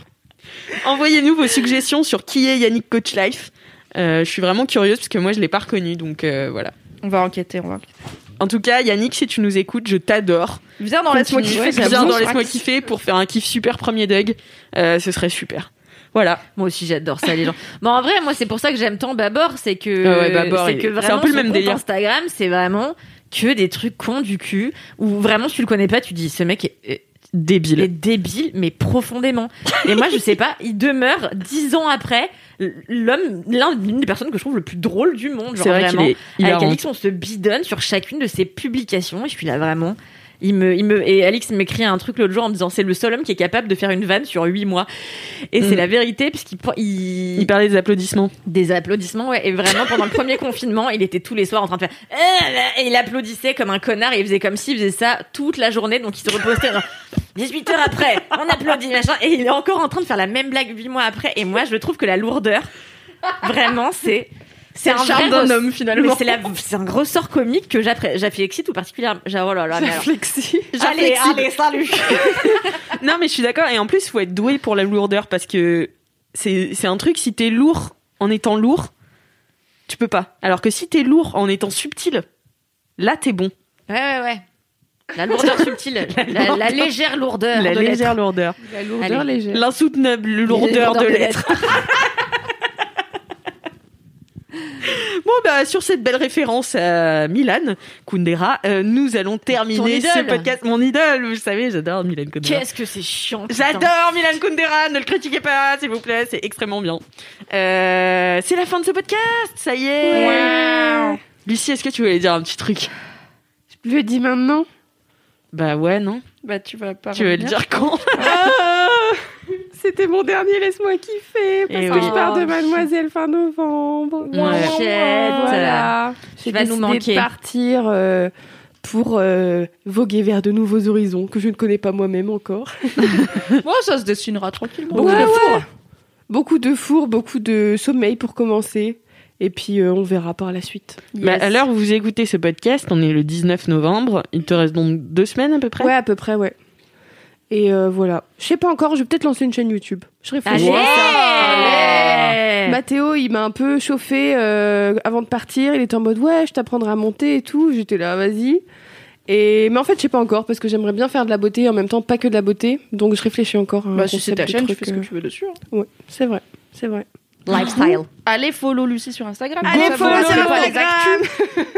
Envoyez-nous vos suggestions sur qui est Yannick Coach Life. Euh, je suis vraiment curieuse parce que moi, je l'ai pas reconnu, donc euh, voilà. On va enquêter, on va enquêter. En tout cas, Yannick, si tu nous écoutes, je t'adore. Viens dans Laisse-moi kiffer. Viens j'avoue. dans Laisse-moi kiffer pour faire un kiff super premier Doug. Euh, ce serait super. Voilà. Moi aussi, j'adore ça, les gens. Bon, en vrai, moi, c'est pour ça que j'aime tant Babor, c'est que, Ah ouais, Babor, c'est il- que c'est vraiment, un peu le même délire. Instagram, c'est vraiment que des trucs cons du cul où vraiment tu le connais pas, tu dis ce mec est, est Débile. est débile, mais profondément. Et moi, je sais pas, il demeure dix ans après l'homme, l'un l'une des personnes que je trouve le plus drôle du monde. Genre C'est vrai vraiment. est Avec. Alix, on se bidonne sur chacune de ses publications et je suis là vraiment. Il me, il me, et Alix m'écrit un truc l'autre jour en me disant c'est le seul homme qui est capable de faire une vanne sur huit mois. Et c'est Mm. la vérité, puisqu'il il, Il parlait des applaudissements. des applaudissements, ouais. Et vraiment, pendant le premier (laughs) confinement, il était tous les soirs en train de faire là et il applaudissait comme un connard et il faisait comme s'il faisait ça toute la journée. Donc il se repostait genre, 18 heures après, on applaudit, machin. Et il est encore en train de faire la même blague 8 mois après. Et moi, je trouve que la lourdeur, vraiment, c'est. C'est le charme d'un homme, finalement. C'est un ressort comique que j'affectionne tout particulièrement. Oh là là, Flexi. Allez, allez, salut! (laughs) Non, mais je suis d'accord. Et en plus, faut être doué pour la lourdeur parce que c'est c'est un truc. Si t'es lourd en étant lourd, tu peux pas. Alors que si t'es lourd en étant subtil, là t'es bon. Ouais, ouais, ouais. La lourdeur subtile, (laughs) la, la- la légère lourdeur. La de légère lourdeur, La lourdeur Allez. légère. l'insoutenable lourdeur de l'être. (laughs) (laughs) Bon, bah, sur cette belle référence à Milan Kundera, euh, nous allons terminer ce podcast. Mon idole, vous savez, j'adore Milan Kundera. Qu'est-ce que c'est chiant. J'adore Milan Kundera, ne le critiquez pas, s'il vous plaît, c'est extrêmement bien. Euh, c'est la fin de ce podcast, ça y est. Lucie, est-ce que tu voulais dire un petit truc? Je le dis maintenant. Bah ouais, non Bah, tu vas pas. Tu veux le dire quand? (laughs) C'était mon dernier Laisse-moi kiffer parce Eh que oui. je pars de Mademoiselle fin novembre. Ouais. Chouette. Voilà. Tu vas nous manquer. de partir euh, pour euh, voguer vers de nouveaux horizons que je ne connais pas moi-même encore. (laughs) Bon, ça se dessinera tranquillement. Beaucoup de four. Beaucoup de four, beaucoup de sommeil pour commencer. Et puis euh, on verra par la suite. Bah, à l'heure où vous écoutez ce podcast, on est le 19 novembre. Il te reste donc deux semaines à peu près? Ouais, à peu près, ouais. Et euh, voilà. Je sais pas encore, je vais peut-être lancer une chaîne YouTube. Je réfléchis Allez! Mathéo, il m'a un peu chauffé euh, avant de partir. Il était en mode ouais, je t'apprendrai à monter et tout. J'étais là, vas-y. Et mais en fait, je sais pas encore parce que j'aimerais bien faire de la beauté et en même temps pas que de la beauté. Donc je réfléchis encore. un Bah, si c'est ta chaîne, tu fais ce que euh, tu veux dessus. hein. Ouais, c'est vrai, c'est vrai. Lifestyle. Allez, follow Lucie sur Instagram. Allez, follow ratez sur pas les Instagram. actus. (laughs)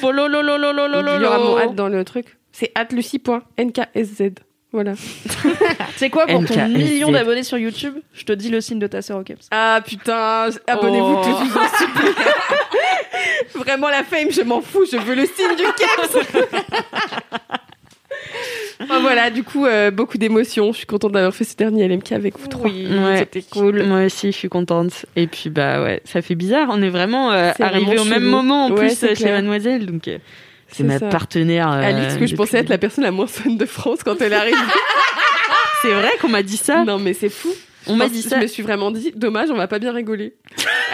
Follow, lo, lo, lo, lo, lo, lo, Il y aura mon hâte dans le truc. C'est lucie.nksz. Voilà. (laughs) C'est quoi pour ton million d'abonnés sur YouTube Je te dis le signe de ta sœur au Keps. Ah putain, abonnez-vous Oh. tous, vous. (laughs) Vraiment la fame, je m'en fous, je veux le signe du Keps. Enfin, (laughs) voilà, du coup, euh, beaucoup d'émotions. Je suis contente d'avoir fait ce dernier LMK avec vous trois. Ouais, c'était cool. Moi aussi, je suis contente. Et puis, bah ouais, ça fait bizarre. On est vraiment euh, C'est arrivé vraiment au même moment en Ouais, plus chez. Mademoiselle. Donc, euh, c'est ma ça. partenaire. euh, Alix, que je depuis- pensais être la personne la moins fun de France quand elle arrive. (laughs) C'est vrai qu'on m'a dit ça. non, mais c'est fou. On m'a dit ça. Je me suis vraiment dit, dommage, on va pas bien rigoler.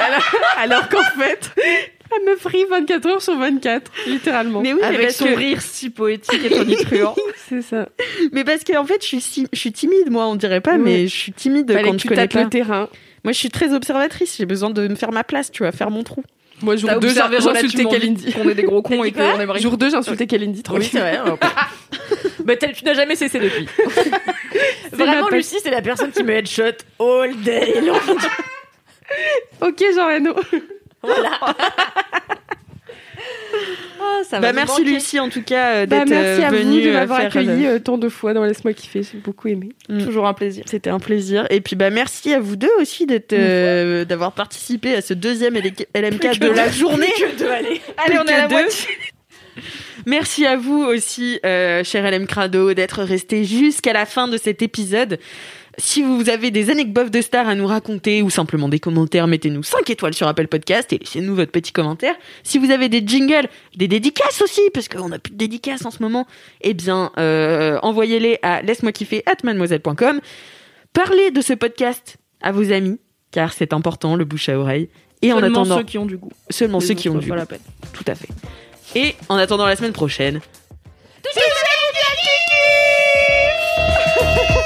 alors alors qu'en fait, elle me frie 24 heures sur 24, littéralement. Mais oui, Avec son que- rire si poétique et tonitruant. (laughs) c'est ça. Mais parce qu'en fait, je suis, si- je suis timide, moi, on dirait pas, mais je suis timide Fallait quand que je tu connais tapes pas. le terrain. Moi, je suis très observatrice. J'ai besoin de me faire ma place, tu vois, faire mon trou. Moi, jour T'as 2, j'ai observé insulté Kalindi. qu'on est des gros cons (laughs) et qu'on aimerait. Jour 2, j'ai insulté Kalindi. trop Oui, c'est vrai. t'as- (laughs) tu n'as jamais cessé depuis. (laughs) Vraiment, Lucie, c'est la personne qui me headshot all day long. Ok, Jean Reno. Voilà. Ah, ça va Bah, merci manquer. Lucie, en tout cas, euh, Bah, d'être merci euh, vous venue de euh, m'avoir accueilli euh, tant de fois dans Laisse-moi kiffer. J'ai beaucoup aimé. Toujours un plaisir. C'était un plaisir. Et puis bah merci à vous deux aussi d'être euh, d'avoir participé à ce deuxième LMK de la journée. allez. Allez, on que est à la deux. moitié. (laughs) Merci à vous aussi, euh, cher LM Crado, d'être resté jusqu'à la fin de cet épisode. Si vous avez des anecdotes de stars à nous raconter ou simplement des commentaires, mettez-nous 5 étoiles sur Apple Podcast et laissez-nous votre petit commentaire. Si vous avez des jingles, des dédicaces aussi, parce qu'on n'a plus de dédicaces en ce moment, eh bien, euh, envoyez-les à laisse-moi kiffer at mademoiselle.com. Parlez de ce podcast à vos amis, car c'est important, le bouche à oreille. Et en Seulement attendant, ceux qui ont du goût. seulement Les ceux qui ont du pas goût. la peine. Tout à fait. Et en attendant la semaine prochaine. (laughs)